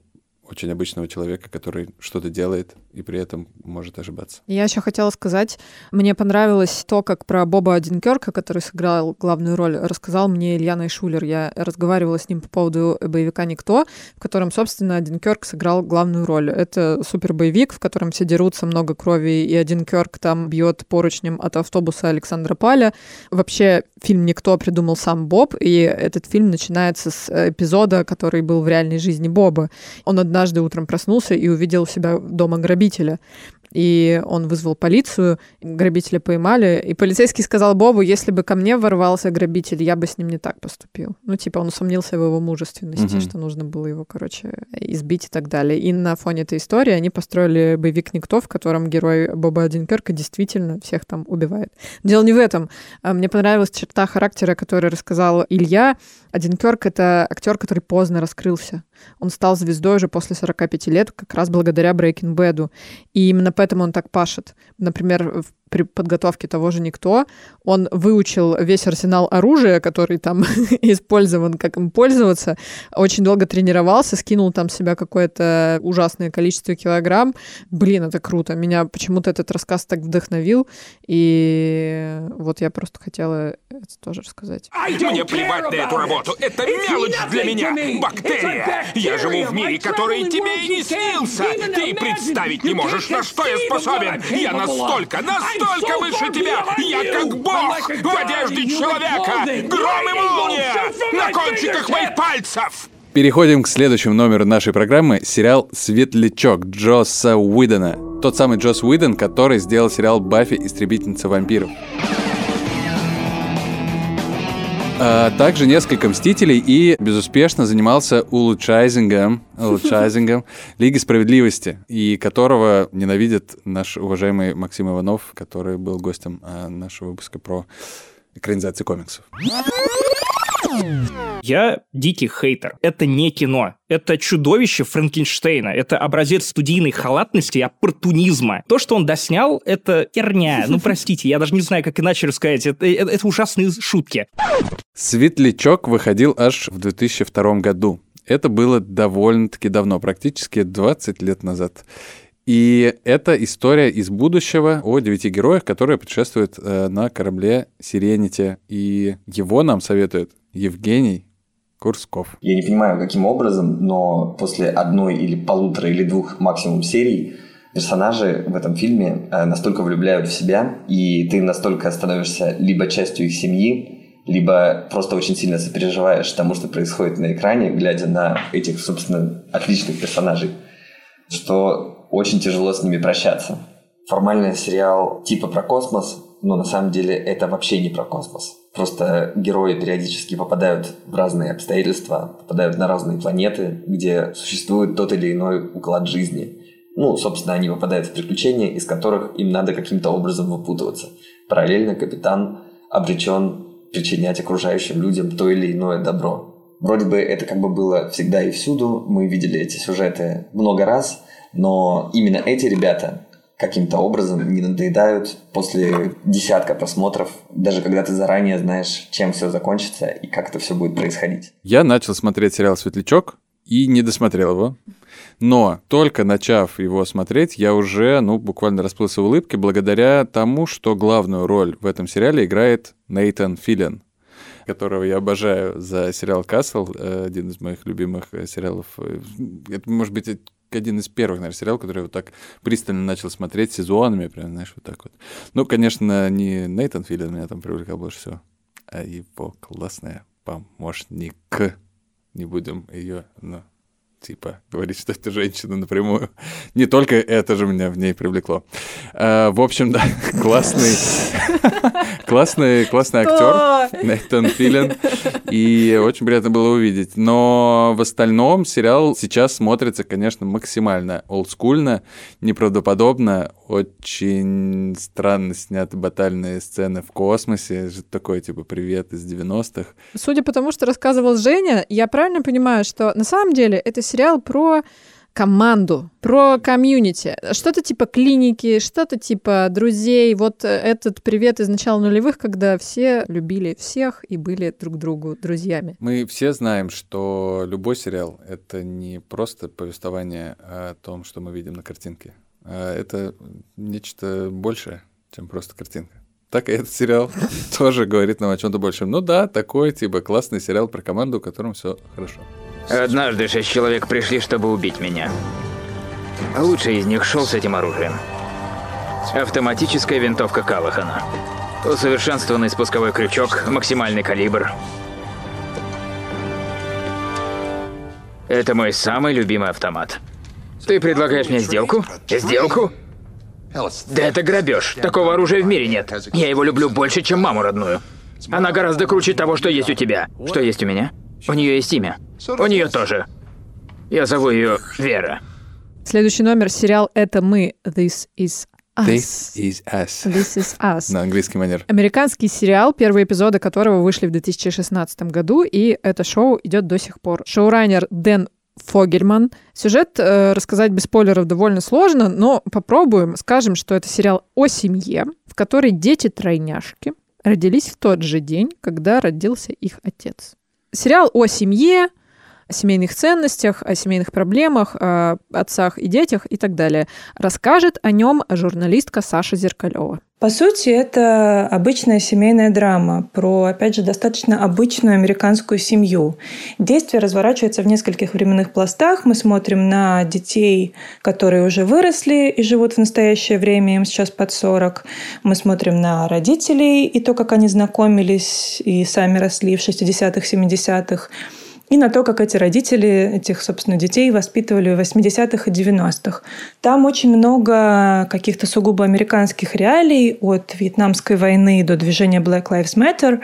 очень обычного человека, который что-то делает и при этом может ошибаться. Я еще хотела сказать, мне понравилось то, как про Боба Одинкерка, который сыграл главную роль, рассказал мне Илья Найшулер. Я разговаривала с ним по поводу боевика «Никто», в котором, собственно, Одинкерк сыграл главную роль. Это супер боевик, в котором все дерутся, много крови, и Одинкерк там бьет поручнем от автобуса Александра Паля. Вообще, фильм «Никто» придумал сам Боб, и этот фильм начинается с эпизода, который был в реальной жизни Боба. Он однажды утром проснулся и увидел себя дома грабителя и он вызвал полицию, грабителя поймали, и полицейский сказал Бобу, если бы ко мне ворвался грабитель, я бы с ним не так поступил. Ну, типа, он усомнился в его мужественности, mm-hmm. что нужно было его, короче, избить и так далее. И на фоне этой истории они построили боевик «Никто», в котором герой Боба Одинкерка действительно всех там убивает. Дело не в этом. А мне понравилась черта характера, которую рассказал Илья. Одинкерк — это актер, который поздно раскрылся. Он стал звездой уже после 45 лет, как раз благодаря Breaking Bad. И именно поэтому он так пашет. Например, при подготовке того же «Никто», он выучил весь арсенал оружия, который там *laughs* использован, как им пользоваться, очень долго тренировался, скинул там себя какое-то ужасное количество килограмм. Блин, это круто. Меня почему-то этот рассказ так вдохновил, и вот я просто хотела это тоже рассказать. Мне плевать на эту работу. Это мелочь для меня. Бактерия. Я живу в мире, который тебе и не снился. Ты представить не можешь, на что я способен. Я настолько, настолько настолько выше тебя! Я как бог в одежде человека! Гром и молния! На кончиках моих пальцев! Переходим к следующему номеру нашей программы. Сериал «Светлячок» Джосса Уидона. Тот самый Джосс Уидон, который сделал сериал «Баффи. Истребительница вампиров» а также несколько «Мстителей» и безуспешно занимался улучшайзингом, улучшайзингом Лиги Справедливости, и которого ненавидит наш уважаемый Максим Иванов, который был гостем а, нашего выпуска про экранизации комиксов. Я дикий хейтер. Это не кино. Это чудовище Франкенштейна. Это образец студийной халатности и оппортунизма. То, что он доснял, это херня. Ну, простите, я даже не знаю, как иначе рассказать. Это, это, это ужасные шутки. «Светлячок» выходил аж в 2002 году. Это было довольно-таки давно, практически 20 лет назад. И это история из будущего о девяти героях, которые путешествуют э, на корабле Сиренити. И его нам советует Евгений Курсков. Я не понимаю, каким образом, но после одной или полутора или двух максимум серий персонажи в этом фильме э, настолько влюбляют в себя, и ты настолько становишься либо частью их семьи, либо просто очень сильно сопереживаешь тому, что происходит на экране, глядя на этих, собственно, отличных персонажей, что очень тяжело с ними прощаться. Формально сериал типа про космос, но на самом деле это вообще не про космос. Просто герои периодически попадают в разные обстоятельства, попадают на разные планеты, где существует тот или иной уклад жизни. Ну, собственно, они попадают в приключения, из которых им надо каким-то образом выпутываться. Параллельно капитан обречен причинять окружающим людям то или иное добро. Вроде бы это как бы было всегда и всюду, мы видели эти сюжеты много раз, но именно эти ребята каким-то образом не надоедают после десятка просмотров, даже когда ты заранее знаешь, чем все закончится и как это все будет происходить. Я начал смотреть сериал «Светлячок» и не досмотрел его. Но только начав его смотреть, я уже, ну, буквально расплылся в улыбке благодаря тому, что главную роль в этом сериале играет Нейтан Филин, которого я обожаю за сериал «Касл», э, один из моих любимых э, сериалов. Э, это, может быть, один из первых, наверное, сериалов, который я вот так пристально начал смотреть сезонами, прям, знаешь, вот так вот. Ну, конечно, не Нейтан Филин меня там привлекал больше всего, а его классная помощник. Не будем ее, ну, типа, говорить, что это женщина напрямую. *laughs* Не только это же меня в ней привлекло. А, в общем, да, *laughs* *laughs* классный, классный, классный актер Нейтан Филин. И очень приятно было увидеть. Но в остальном сериал сейчас смотрится, конечно, максимально олдскульно, неправдоподобно, очень странно сняты батальные сцены в космосе. Такой, типа, привет из 90-х. Судя по тому, что рассказывал Женя, я правильно понимаю, что на самом деле это сериал про команду, про комьюнити. Что-то типа клиники, что-то типа друзей. Вот этот привет из начала нулевых, когда все любили всех и были друг другу друзьями. Мы все знаем, что любой сериал — это не просто повествование о том, что мы видим на картинке. А это нечто большее, чем просто картинка. Так и этот сериал *laughs* тоже говорит нам о чем-то большем. Ну да, такой, типа, классный сериал про команду, у котором все хорошо. Однажды шесть человек пришли, чтобы убить меня. Лучший из них шел с этим оружием. Автоматическая винтовка Калахана. Усовершенствованный спусковой крючок, максимальный калибр. Это мой самый любимый автомат. Ты предлагаешь мне сделку? Сделку? Да это грабеж. Такого оружия в мире нет. Я его люблю больше, чем маму родную. Она гораздо круче того, что есть у тебя. Что есть у меня? У нее есть имя. У нее тоже. Я зову ее Вера. Следующий номер сериал «Это мы». This is us. This is us. This is us. На английский манер. Американский сериал, первые эпизоды которого вышли в 2016 году, и это шоу идет до сих пор. Шоураннер Дэн Фогельман. Сюжет э, рассказать без спойлеров довольно сложно, но попробуем. Скажем, что это сериал о семье, в которой дети-тройняшки родились в тот же день, когда родился их отец. Сериал о семье, о семейных ценностях, о семейных проблемах, о отцах и детях и так далее. Расскажет о нем журналистка Саша Зеркалева. По сути, это обычная семейная драма про, опять же, достаточно обычную американскую семью. Действие разворачивается в нескольких временных пластах. Мы смотрим на детей, которые уже выросли и живут в настоящее время, им сейчас под 40. Мы смотрим на родителей и то, как они знакомились и сами росли в 60-х, 70-х и на то, как эти родители этих, собственно, детей воспитывали в 80-х и 90-х. Там очень много каких-то сугубо американских реалий от Вьетнамской войны до движения Black Lives Matter.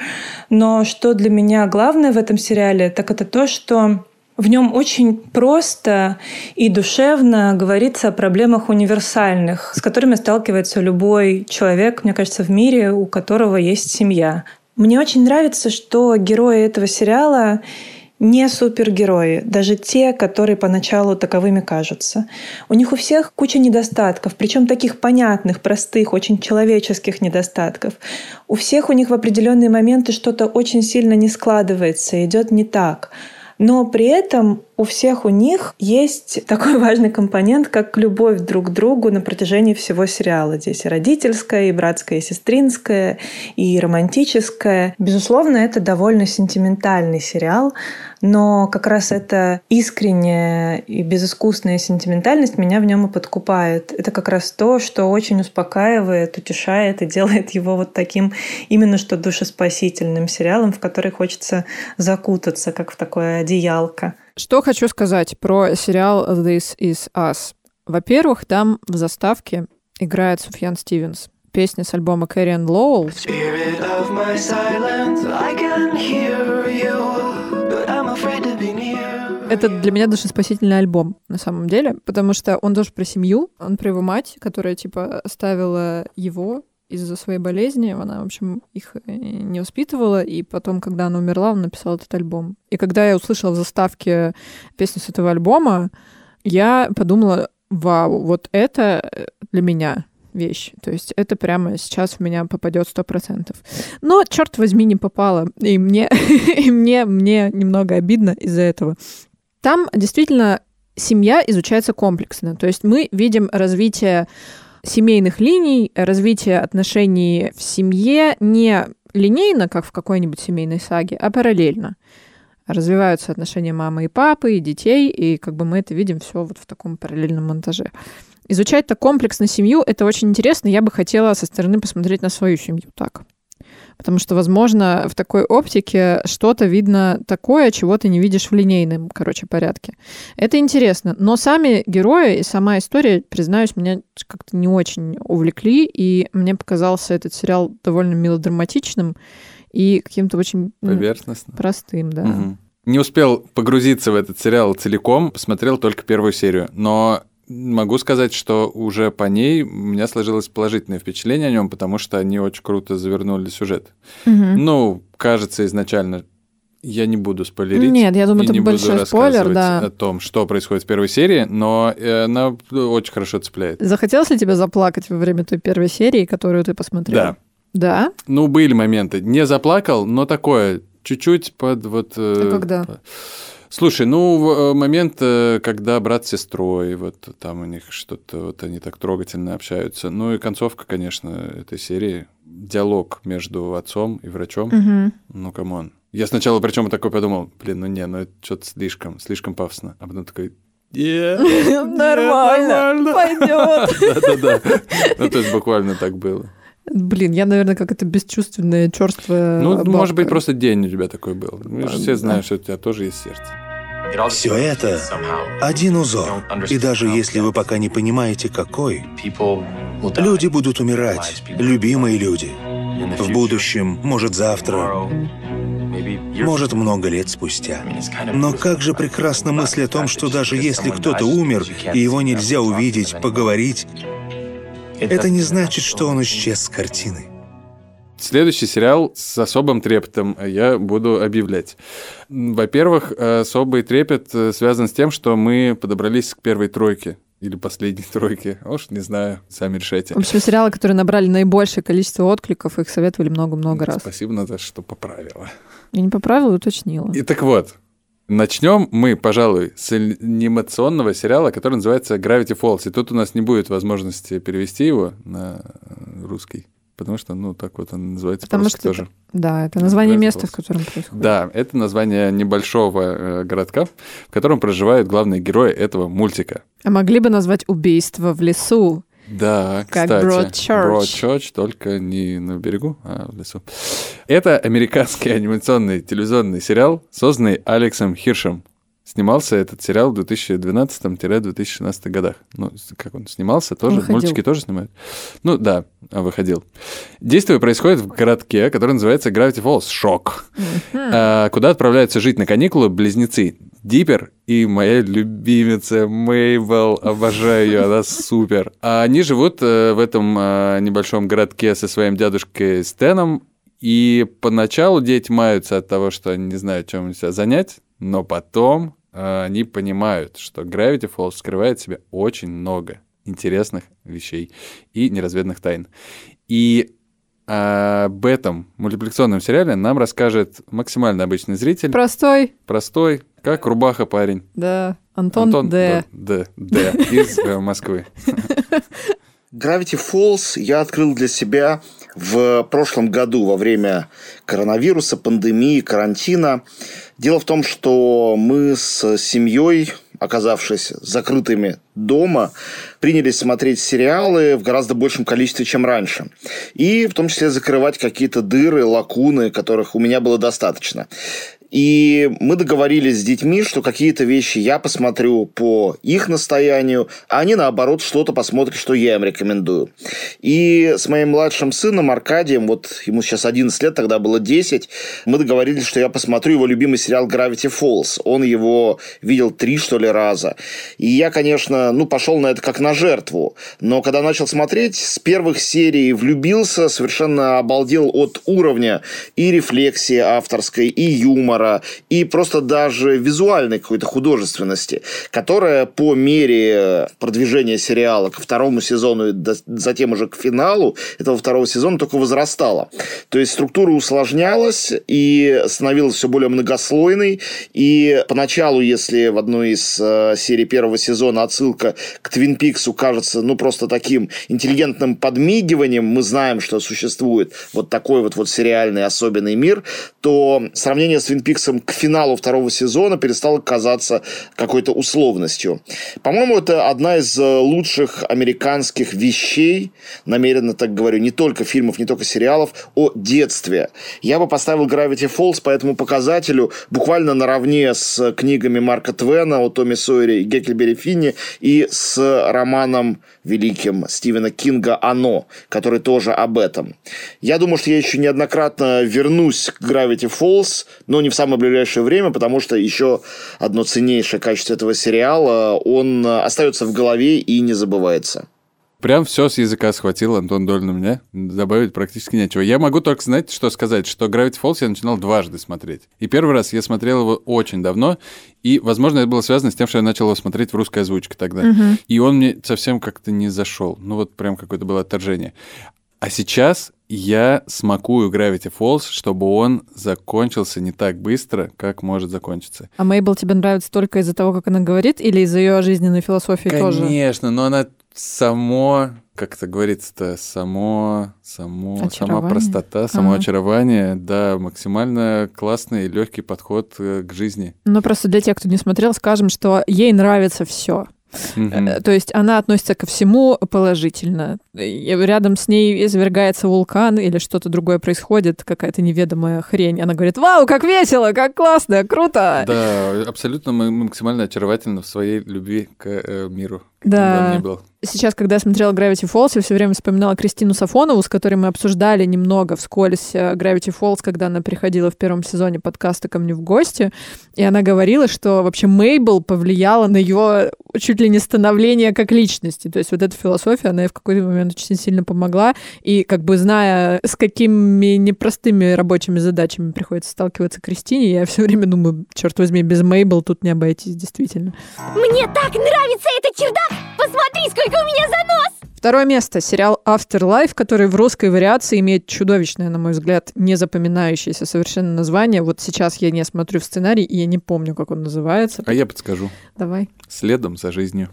Но что для меня главное в этом сериале, так это то, что в нем очень просто и душевно говорится о проблемах универсальных, с которыми сталкивается любой человек, мне кажется, в мире, у которого есть семья. Мне очень нравится, что герои этого сериала не супергерои, даже те, которые поначалу таковыми кажутся. У них у всех куча недостатков, причем таких понятных, простых, очень человеческих недостатков. У всех у них в определенные моменты что-то очень сильно не складывается, идет не так. Но при этом у всех у них есть такой *laughs* важный компонент, как любовь друг к другу на протяжении всего сериала. Здесь и родительская, и братская, и сестринская, и романтическая. Безусловно, это довольно сентиментальный сериал, но как раз эта искренняя и безыскусная сентиментальность меня в нем и подкупает. Это как раз то, что очень успокаивает, утешает и делает его вот таким именно что душеспасительным сериалом, в который хочется закутаться, как в такое одеялко. Что хочу сказать про сериал This Is Us. Во-первых, там в заставке играет Суфьян Стивенс. Песня с альбома Кэрриан Лоуэлл. Это для меня душеспасительный альбом, на самом деле, потому что он тоже про семью, он про его мать, которая, типа, оставила его из-за своей болезни. Она, в общем, их э, не воспитывала, и потом, когда она умерла, он написал этот альбом. И когда я услышала в заставке песню с этого альбома, я подумала, вау, вот это э, для меня вещь. То есть это прямо сейчас в меня попадет сто процентов. Но, черт возьми, не попало. И мне, *laughs* и мне, мне немного обидно из-за этого. Там действительно семья изучается комплексно. То есть мы видим развитие семейных линий, развитие отношений в семье не линейно, как в какой-нибудь семейной саге, а параллельно. Развиваются отношения мамы и папы, и детей, и как бы мы это видим все вот в таком параллельном монтаже. Изучать так комплексно семью — это очень интересно. Я бы хотела со стороны посмотреть на свою семью так. Потому что, возможно, в такой оптике что-то видно такое, чего ты не видишь в линейном, короче, порядке. Это интересно. Но сами герои и сама история, признаюсь, меня как-то не очень увлекли, и мне показался этот сериал довольно мелодраматичным и каким-то очень ну, простым, да. Угу. Не успел погрузиться в этот сериал целиком, посмотрел только первую серию. Но могу сказать, что уже по ней у меня сложилось положительное впечатление о нем, потому что они очень круто завернули сюжет. Угу. Ну, кажется изначально Я не буду спойлерить. Нет, я думаю, это не буду большой спойлер, рассказывать да. о том, что происходит в первой серии, но э, она очень хорошо цепляет. Захотелось ли тебе заплакать во время той первой серии, которую ты посмотрел? Да. Да? Ну, были моменты. Не заплакал, но такое, чуть-чуть под вот... э, А когда? Слушай, ну, в э, момент, э, когда брат с сестрой, вот там у них что-то, вот они так трогательно общаются. Ну и концовка, конечно, этой серии. Диалог между отцом и врачом. Мгм. Ну, come on. Я сначала причем такой подумал, блин, ну не, ну это что-то слишком, слишком пафосно. А потом такой, «Е, Нормально, пойдет. *laughs* да-да-да. Ну, то есть буквально так было. Блин, я, наверное, как это бесчувственное, черствое. Ну, может быть, просто день у тебя такой был. Мы же все Да. знаем, что у тебя тоже есть сердце. Все это один узор. И даже если вы пока не понимаете, какой, люди будут умирать, любимые люди. В будущем, может завтра, может много лет спустя. Но как же прекрасна мысль о том, что даже если кто-то умер, и его нельзя увидеть, поговорить, это не значит, что он исчез с картины. Следующий сериал с особым трепетом я буду объявлять. Во-первых, особый трепет э, связан с тем, что мы подобрались к первой тройке. Или последней *laughs* тройке. Уж не знаю, сами решайте. В общем, сериалы, которые набрали наибольшее количество откликов, их советовали много-много раз. Спасибо, Наташа, что поправила. Я не поправила, уточнила. И так вот, начнем мы, пожалуй, с анимационного сериала, который называется Gravity Falls. И тут у нас не будет возможности перевести его на э, русский. Потому что, ну, так вот он называется Потому по-русски что тоже. это- да, это название Gravity места, Falls. в котором происходит. Да, это название небольшого э, городка, в котором проживают главные герои этого мультика. А могли бы назвать убийство в лесу. Да, Как кстати. Broadchurch. Broadchurch, только не на берегу, а в лесу. Это американский *laughs* анимационный телевизионный сериал, созданный Алексом Хиршем. Снимался этот сериал в 2012-2016 годах. Ну, как он снимался, тоже, Выходил. мультики тоже снимают. Ну, да, а, выходил. Действие происходит в городке, который называется Gravity Falls, Шок, а, куда отправляются жить на каникулы близнецы Диппер и моя любимица Мейбл. Обожаю ее, она супер. А они живут э, в этом небольшом городке со своим дядушкой Стэном, и поначалу дети маются от того, что они не знают, чем себя занять, но потом они понимают, что Gravity Falls скрывает в себе очень много интересных вещей и неразведанных тайн. И э, об этом мультипликационном сериале нам расскажет максимально обычный зритель. Простой, Простой, как рубаха парень. да. Антон, Д. Д. Д. Из э, Москвы. *laughs* *laughs* Gravity Falls я открыл для себя в прошлом году во время коронавируса, пандемии, карантина. Дело в том, что мы с семьей, оказавшись закрытыми дома, принялись смотреть сериалы в гораздо большем количестве, чем раньше. И в том числе закрывать какие-то дыры, лакуны, которых у меня было достаточно. И мы договорились с детьми, что какие-то вещи я посмотрю по их настоянию, а они, наоборот, что-то посмотрят, что я им рекомендую. И с моим младшим сыном Аркадием, вот ему сейчас 11 лет, тогда было 10, мы договорились, что я посмотрю его любимый сериал Gravity Falls. Он его видел три, что ли, раза. И я, конечно, ну, пошел на это как на жертву. Но когда начал смотреть, с первых серий влюбился, совершенно обалдел от уровня и рефлексии авторской, и юмора, и просто даже визуальной какой-то художественности, которая по мере продвижения сериала ко второму сезону и затем уже к финалу этого второго сезона только возрастала. То есть структура усложнялась и становилась все более многослойной. И поначалу, если в одной из э, серий первого сезона отсылка к Твин Пиксу кажется ну просто таким интеллигентным подмигиванием, мы знаем, что существует вот такой вот, вот сериальный особенный мир, то сравнение с Твин Пиксом к финалу второго сезона перестало казаться какой-то условностью. По-моему, это одна из э, лучших американских вещей, намеренно так говорю, не только фильмов, не только сериалов, о детстве. Я бы поставил Gravity Falls по этому показателю буквально наравне с книгами Марка Твена о Томе Сойере и Гекльбери Финни и с романом великим Стивена Кинга «Оно», который тоже об этом. Я думаю, что я еще неоднократно вернусь к Gravity Falls, но не в самое ближайшее время, потому что еще одно ценнейшее качество этого сериала, он остается в голове и не забывается. Прям все с языка схватил Антон Доль на меня. Добавить практически нечего. Я могу только, знаете, что сказать, что Gravity Falls я начинал дважды смотреть. И первый раз я смотрел его очень давно, и, возможно, это было связано с тем, что я начал его смотреть в русской озвучке тогда. Мгм. И он мне совсем как-то не зашел. Ну вот прям какое-то было отторжение. А сейчас я смакую Gravity Falls, чтобы он закончился не так быстро, как может закончиться. А Мейбл тебе нравится только из-за того, как она говорит, или из-за ее жизненной философии тоже? Конечно, но она само, как это говорится-то, само, само, сама простота, само Ага. очарование, да, максимально классный и легкий подход э, к жизни. Ну, просто для тех, кто не смотрел, скажем, что ей нравится все. Мгм. То есть она относится ко всему положительно. Рядом с ней извергается вулкан или что-то другое происходит, какая-то неведомая хрень. Она говорит, вау, как весело, как классно, круто. Да, абсолютно м- максимально очаровательно в своей любви к э, миру. Да. был. Сейчас, когда я смотрела Gravity Falls, я все время вспоминала Кристину Сафонову, с которой мы обсуждали немного вскользь э, Gravity Falls, когда она приходила в первом сезоне подкаста ко мне в гости. И она говорила, что вообще Мейбл повлияла на ее чуть ли не становление как личности. То есть вот эта философия, она ей в какой-то момент очень сильно помогла. И как бы зная, с какими непростыми рабочими задачами приходится сталкиваться Кристине, я все время думаю, черт возьми, без Мейбл тут не обойтись, действительно. Мне так нравится этот чердак! Посмотри, сколько у меня занос! Второе место. Сериал Afterlife, который в русской вариации имеет чудовищное, на мой взгляд, незапоминающееся совершенно название. Вот сейчас я не смотрю в сценарий, и я не помню, как он называется. А я подскажу. Давай. Следом за жизнью.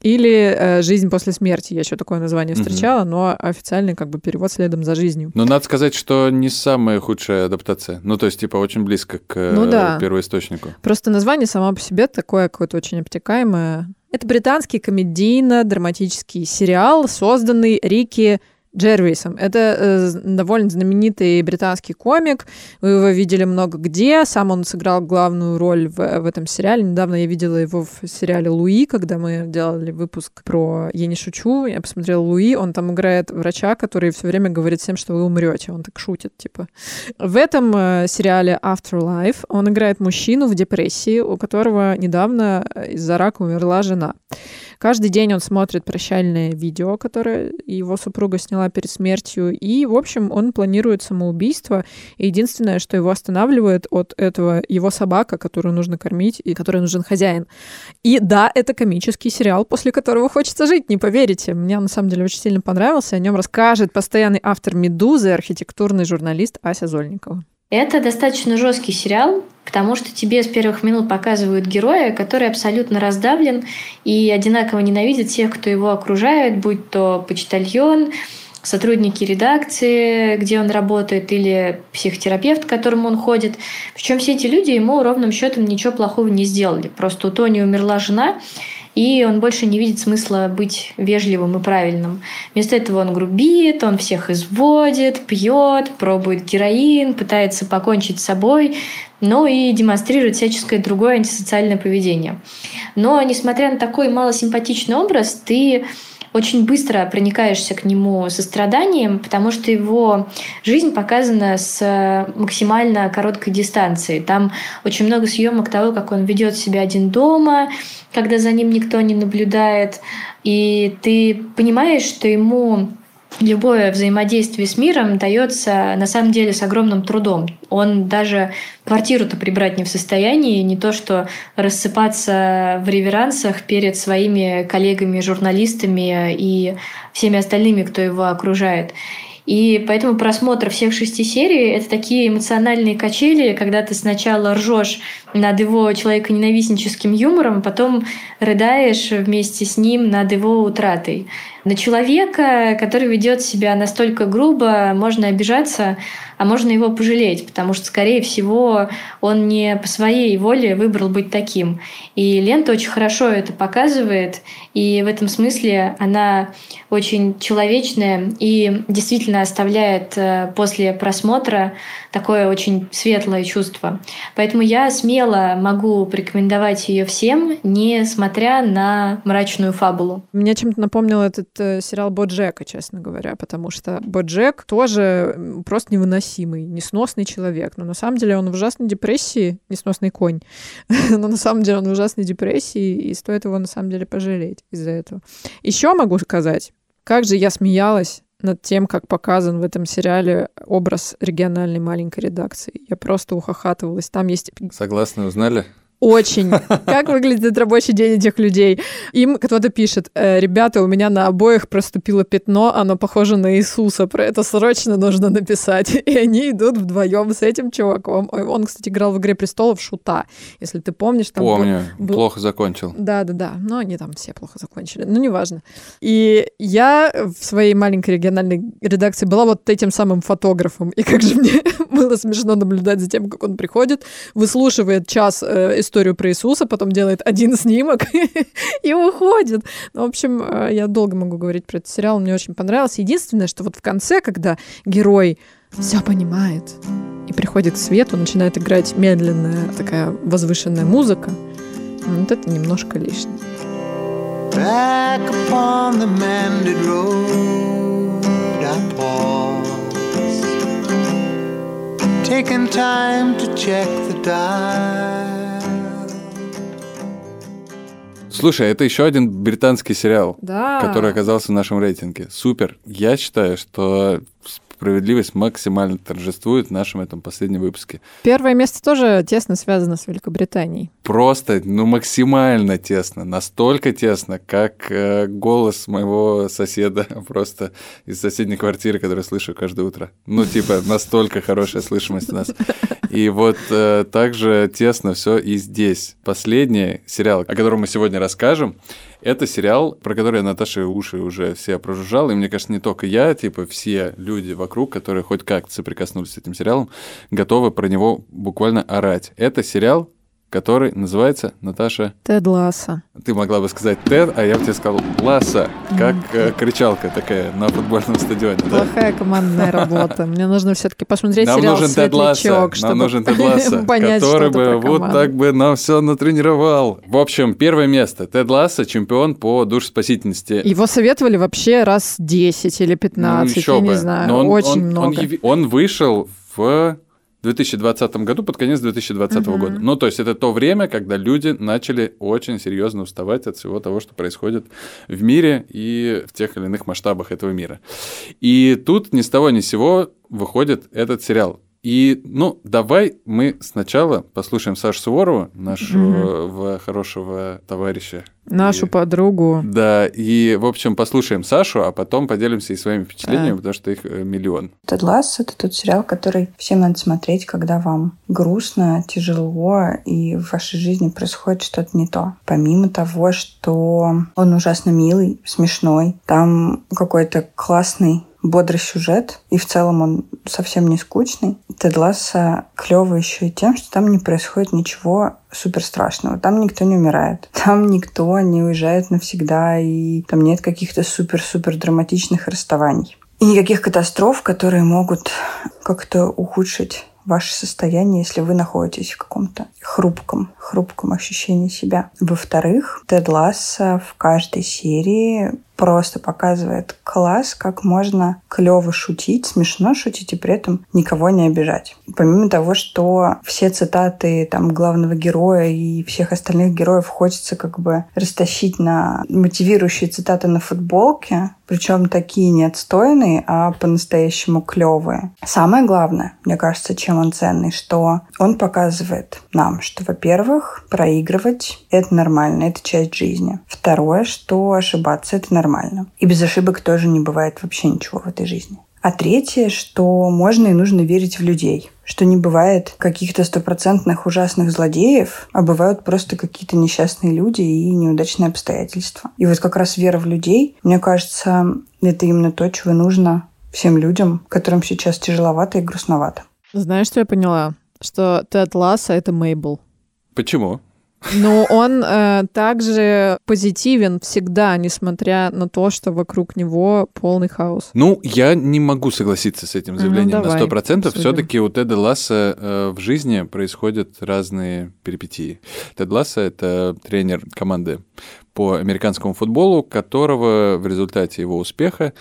Или э, «Жизнь после смерти». Я еще такое название встречала, но официальный как бы перевод «Следом за жизнью». Но надо сказать, что не самая худшая адаптация. Ну, то есть, типа, очень близко к э, Ну да. первоисточнику. Просто название само по себе такое какое-то очень обтекаемое. Это британский комедийно-драматический сериал, созданный Рики Джервисом. Это э, довольно знаменитый британский комик. Вы его видели много где. Сам он сыграл главную роль в, в этом сериале. Недавно я видела его в сериале «Луи», когда мы делали выпуск про «Я не шучу». Я посмотрела «Луи». Он там играет врача, который все время говорит всем, что вы умрете. Он так шутит, типа. В этом э, сериале Afterlife он играет мужчину в депрессии, у которого недавно э, из-за рака умерла жена. Каждый день он смотрит прощальное видео, которое его супруга сняла перед смертью, и, в общем, он планирует самоубийство. И единственное, что его останавливает от этого, его собака, которую нужно кормить и которой нужен хозяин. И да, это комический сериал, после которого хочется жить, не поверите. Мне он, на самом деле очень сильно понравился. О нем расскажет постоянный автор «Медузы», архитектурный журналист Ася Зольникова. Это достаточно жесткий сериал, потому что тебе с первых минут показывают героя, который абсолютно раздавлен и одинаково ненавидит всех, кто его окружает, будь то почтальон, сотрудники редакции, где он работает, или психотерапевт, к которому он ходит. Причем все эти люди ему ровным счетом ничего плохого не сделали. Просто у Тони умерла жена, и он больше не видит смысла быть вежливым и правильным. Вместо этого он грубит, он всех изводит, пьет, пробует героин, пытается покончить с собой, ну и демонстрирует всяческое другое антисоциальное поведение. Но, несмотря на такой малосимпатичный образ, ты очень быстро проникаешься к нему состраданием, потому что его жизнь показана с максимально короткой дистанции. Там очень много съемок того, как он ведет себя один дома, когда за ним никто не наблюдает. И ты понимаешь, что ему любое взаимодействие с миром дается на самом деле с огромным трудом. Он даже квартиру-то прибрать не в состоянии, не то что рассыпаться в реверансах перед своими коллегами-журналистами и всеми остальными, кто его окружает. И поэтому просмотр всех шести серий — это такие эмоциональные качели, когда ты сначала ржешь над его человеконенавистническим юмором, потом рыдаешь вместе с ним над его утратой. На человека, который ведет себя настолько грубо, можно обижаться, а можно его пожалеть, потому что, скорее всего, он не по своей воле выбрал быть таким. И лента очень хорошо это показывает, и в этом смысле она очень человечная и действительно оставляет э, после просмотра такое очень светлое чувство. Поэтому я смело могу порекомендовать ее всем, несмотря на мрачную фабулу. Мне чем-то напомнил этот сериал Боджека, честно говоря, потому что Боджек тоже просто невыносимый, несносный человек. Но на самом деле он в ужасной депрессии, несносный конь, *laughs* но на самом деле он в ужасной депрессии, и стоит его на самом деле пожалеть из-за этого. Еще могу сказать, как же я смеялась над тем, как показан в этом сериале образ региональной маленькой редакции. Я просто ухахатывалась. Там есть... Согласны, узнали? Очень. Как выглядит рабочий день этих людей? Им кто-то пишет, «Э, ребята, у меня на обоих проступило пятно, оно похоже на Иисуса, про это срочно нужно написать. И они идут вдвоем с этим чуваком. Он, кстати, играл в «Игре престолов» Шута, если ты помнишь. Там Помню, был... плохо закончил. Да-да-да, но они там все плохо закончили, ну неважно. И я в своей маленькой региональной редакции была вот этим самым фотографом, и как же мне *laughs* было смешно наблюдать за тем, как он приходит, выслушивает час э, историю про Иисуса, потом делает один снимок *laughs* и уходит. Ну, в общем, э, я долго могу говорить про этот сериал, мне очень понравился. Единственное, что вот в конце, когда герой все понимает и приходит к свету, начинает играть медленная такая возвышенная музыка, вот это немножко лишнее. Back upon the mended road I pause Taking time to check the dial Слушай, это еще один британский сериал, да. который оказался в нашем рейтинге. Супер. Я считаю, что справедливость максимально торжествует в нашем этом последнем выпуске. Первое место тоже тесно связано с Великобританией. Просто, ну, максимально тесно. Настолько тесно, как э, голос моего соседа *laughs* просто из соседней квартиры, который слышу каждое утро. Ну, типа, настолько хорошая слышимость у нас. И вот э, также тесно все и здесь. Последний сериал, о котором мы сегодня расскажем, это сериал, про который Наташа уши уже все прожужжал, и мне кажется, не только я, типа все люди вокруг, которые хоть как-то соприкоснулись с этим сериалом, готовы про него буквально орать. Это сериал который называется, Наташа? Тед Ласса. Ты могла бы сказать Тед, а я бы тебе сказал Ласса, как э, кричалка такая на футбольном стадионе. Плохая да? командная работа. Мне нужно все-таки посмотреть нам сериал нужен Тед Ласса, чтобы нам нужен Тед Ласса, *laughs* понять, который бы вот так бы нам все натренировал. В общем, первое место. Тед Ласса, чемпион по душеспасительности. Его советовали вообще раз 10 или 15, ну, я бы. не знаю, Но он, очень он, много. Он, он вышел в 2020 году, под конец 2020 угу. года. Ну, то есть это то время, когда люди начали очень серьезно уставать от всего того, что происходит в мире и в тех или иных масштабах этого мира. И тут ни с того ни с сего выходит этот сериал. И, ну, давай мы сначала послушаем Сашу Суворову, нашего угу. хорошего товарища. Нашу и, подругу. Да, и, в общем, послушаем Сашу, а потом поделимся и своими впечатлениями, а. потому что их э, миллион. Тед Ласс — это тот сериал, который всем надо смотреть, когда вам грустно, тяжело, и в вашей жизни происходит что-то не то. Помимо того, что он ужасно милый, смешной, там какой-то классный бодрый сюжет, и в целом он совсем не скучный. Тед Ласса клевый еще и тем, что там не происходит ничего супер страшного. Там никто не умирает. *laughs* Там никто не уезжает навсегда, и там нет каких-то супер-супер драматичных расставаний. И никаких катастроф, которые могут как-то ухудшить ваше состояние, если вы находитесь в каком-то хрупком, хрупком ощущении себя. Во-вторых, Тед Ласса в каждой серии просто показывает класс, как можно клево шутить, смешно шутить и при этом никого не обижать. Помимо того, что все цитаты там главного героя и всех остальных героев хочется как бы растащить на мотивирующие цитаты на футболке, причем такие не отстойные, а по-настоящему клевые. Самое главное, мне кажется, чем он ценный, что он показывает нам, что, во-первых, проигрывать — это нормально, это часть жизни. Второе, что ошибаться — это нормально. И без ошибок тоже не бывает вообще ничего в этой жизни. А третье, что можно и нужно верить в людей. Что не бывает каких-то стопроцентных ужасных злодеев, а бывают просто какие-то несчастные люди и неудачные обстоятельства. И вот как раз вера в людей, мне кажется, это именно то, чего нужно всем людям, которым сейчас тяжеловато и грустновато. Знаешь, что я поняла? Что Тед Ласса — это Мейбл. Почему? Но он э, также позитивен всегда, несмотря на то, что вокруг него полный хаос. Ну, я не могу согласиться с этим заявлением ну, на сто процентов. Все-таки у Теда Ласса э, в жизни происходят разные перипетии. Тед Ласса — это тренер команды по американскому футболу, которого в результате его успеха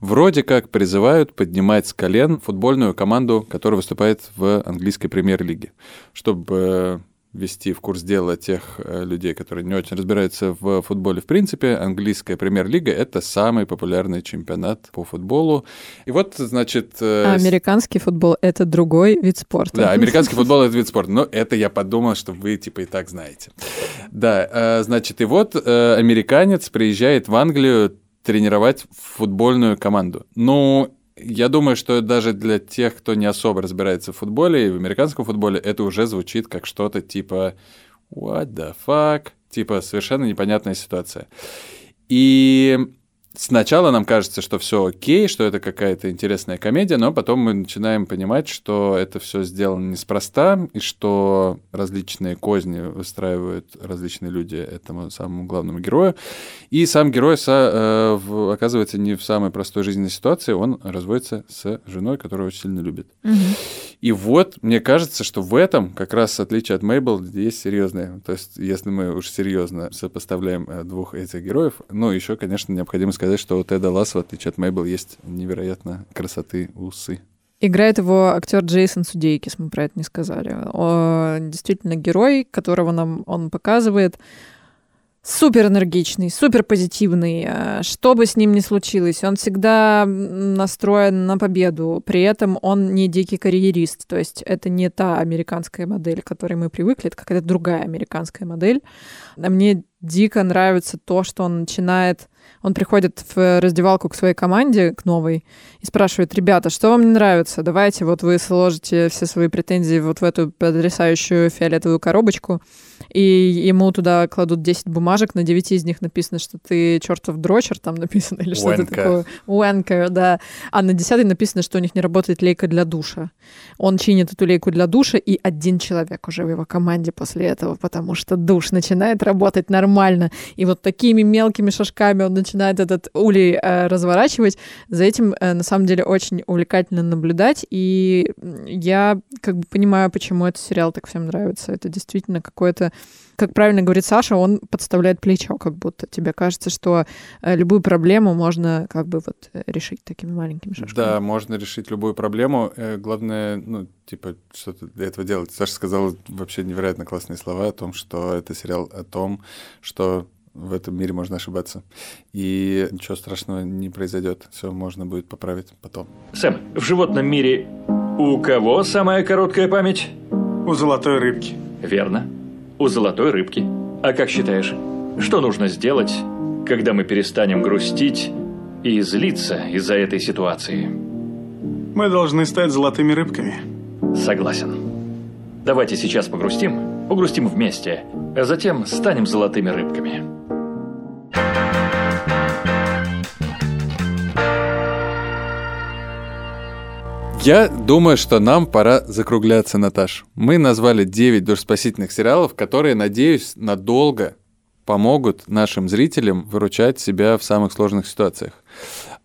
вроде как призывают поднимать с колен футбольную команду, которая выступает в английской премьер-лиге, чтобы ввести в курс дела тех э, людей, которые не очень разбираются в футболе в принципе. Английская премьер-лига — это самый популярный чемпионат по футболу. И вот, значит... Э, а американский футбол — это другой вид спорта. Да, американский *laughs* футбол — это вид спорта. Но это я подумал, что вы типа и так знаете. Да, э, значит, и вот американец приезжает в Англию тренировать футбольную команду. Ну, я думаю, что даже для тех, кто не особо разбирается в футболе и в американском футболе, это уже звучит как что-то типа «What the fuck?» Типа совершенно непонятная ситуация. И Сначала нам кажется, что все окей, что это какая-то интересная комедия, но потом мы начинаем понимать, что это все сделано неспроста, и что различные козни выстраивают различные люди этому самому главному герою. И сам герой э, оказывается не в самой простой жизненной ситуации, он разводится с женой, которую очень сильно любит. Угу. И вот, мне кажется, что в этом как раз отличие от Мейбл есть серьезное. То есть, если мы уж серьезно сопоставляем э, двух этих героев, ну, еще, конечно, необходимо сказать, что у Теда Ласса, в отличие от Мейбл, есть невероятно красоты усы. Играет его актер Джейсон Судейкис, мы про это не сказали. Он действительно герой, которого нам он показывает супер энергичный, супер позитивный, э, что бы с ним ни случилось, он всегда настроен на победу. При этом он не дикий карьерист, то есть это не та американская модель, к которой мы привыкли, это какая-то другая американская модель. А мне дико нравится то, что он начинает он приходит в раздевалку к своей команде, к новой, и спрашивает, ребята, что вам не нравится? Давайте вот вы сложите все свои претензии вот в эту потрясающую фиолетовую коробочку, и ему туда кладут 10 бумажек, на 9 из них написано, что ты чертов дрочер, там написано, или что-то такое. Уэнкер, да. А на 10 написано, что у них не работает лейка для душа. Он чинит эту лейку для душа, и один человек уже в его команде после этого, потому что душ начинает работать нормально. И вот такими мелкими шажками он начинает этот улей э, разворачивать. За этим, э, на самом деле, очень увлекательно наблюдать. И я как бы понимаю, почему этот сериал так всем нравится. Это действительно какое-то как правильно говорит Саша, он подставляет плечо, как будто тебе кажется, что э, любую проблему можно как бы вот э, решить такими маленькими шажками. Да, можно решить любую проблему. Э, главное, ну, типа, что-то для этого делать. Саша сказала вообще невероятно классные слова о том, что это сериал о том, что в этом мире можно ошибаться. И ничего страшного не произойдет. Все можно будет поправить потом. Сэм, в животном мире у кого самая короткая память? У золотой рыбки. Верно. У золотой рыбки. А как считаешь, что нужно сделать, когда мы перестанем грустить и злиться из-за этой ситуации? Мы должны стать золотыми рыбками. Согласен. Давайте сейчас погрустим, погрустим вместе, а затем станем золотыми рыбками. Я думаю, что нам пора закругляться, Наташ. Мы назвали 9 душеспасительных сериалов, которые, надеюсь, надолго помогут нашим зрителям выручать себя в самых сложных ситуациях.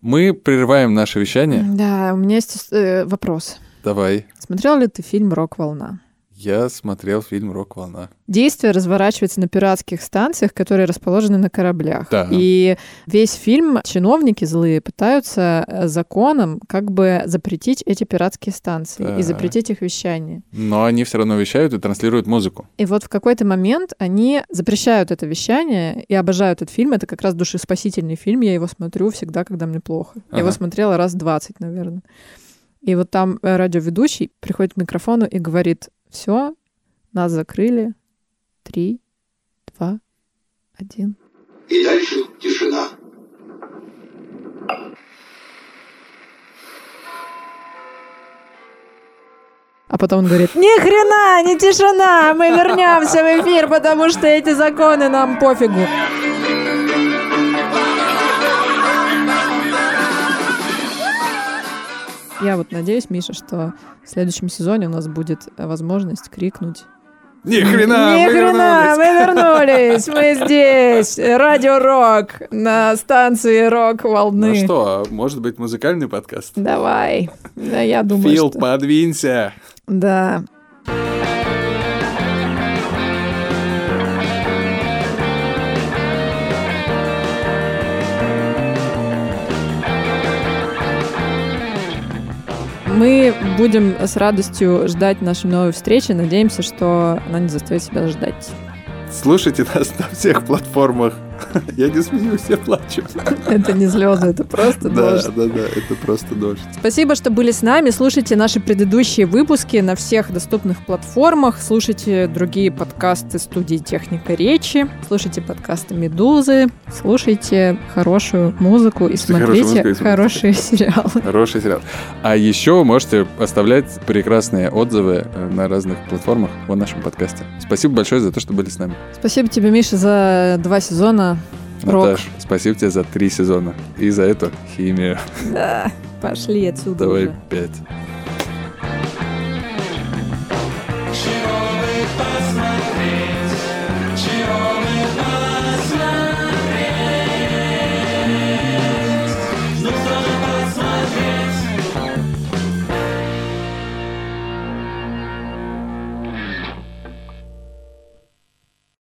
Мы прерываем наше вещание. Да, у меня есть э, вопрос. Давай. Смотрел ли ты фильм «Рок-волна»? Я смотрел фильм «Рок-волна». Действие разворачивается на пиратских станциях, которые расположены на кораблях. Да. И весь фильм чиновники злые пытаются э, законом как бы запретить эти пиратские станции да. и запретить их вещание. Но они все равно вещают и транслируют музыку. И вот в какой-то момент они запрещают это вещание и обожают этот фильм. Это как раз душеспасительный фильм. Я его смотрю всегда, когда мне плохо. Ага. Я его смотрела раз 20, наверное. И вот там э, радиоведущий приходит к микрофону и говорит, все, нас закрыли. Три, два, один. И дальше тишина. А потом он говорит, ни хрена, не тишина, мы вернемся в эфир, потому что эти законы нам пофигу. Я вот надеюсь, Миша, что в следующем сезоне у нас будет возможность крикнуть Ни хрена, Ни мы хрена, вернулись. мы вернулись, мы здесь. Радио Рок на станции Рок Волны. Ну что, может быть, музыкальный подкаст? Давай. Да, я думаю, Фил, что... подвинься. Да. Мы будем с радостью ждать нашей новой встречи. Надеемся, что она не заставит себя ждать. Слушайте *laughs* нас на всех платформах. *laughs* Я не смеюсь, я плачу. *laughs* Это не слезы, это просто Да, дождь. да, да, это просто дождь. Спасибо, что были с нами. Слушайте наши предыдущие выпуски на всех доступных платформах. Слушайте другие подкасты студии «Техника речи». Слушайте подкасты «Медузы». Слушайте хорошую музыку и смотрите музыку хорошие сериалы. Хороший сериал. А еще вы можете оставлять прекрасные отзывы э, на разных платформах в нашем подкасте. Спасибо большое за то, что были с нами. Спасибо тебе, Миша, за два сезона. Рок. Наташ, спасибо тебе за три сезона и за эту химию. Да, пошли отсюда Давай уже. пять.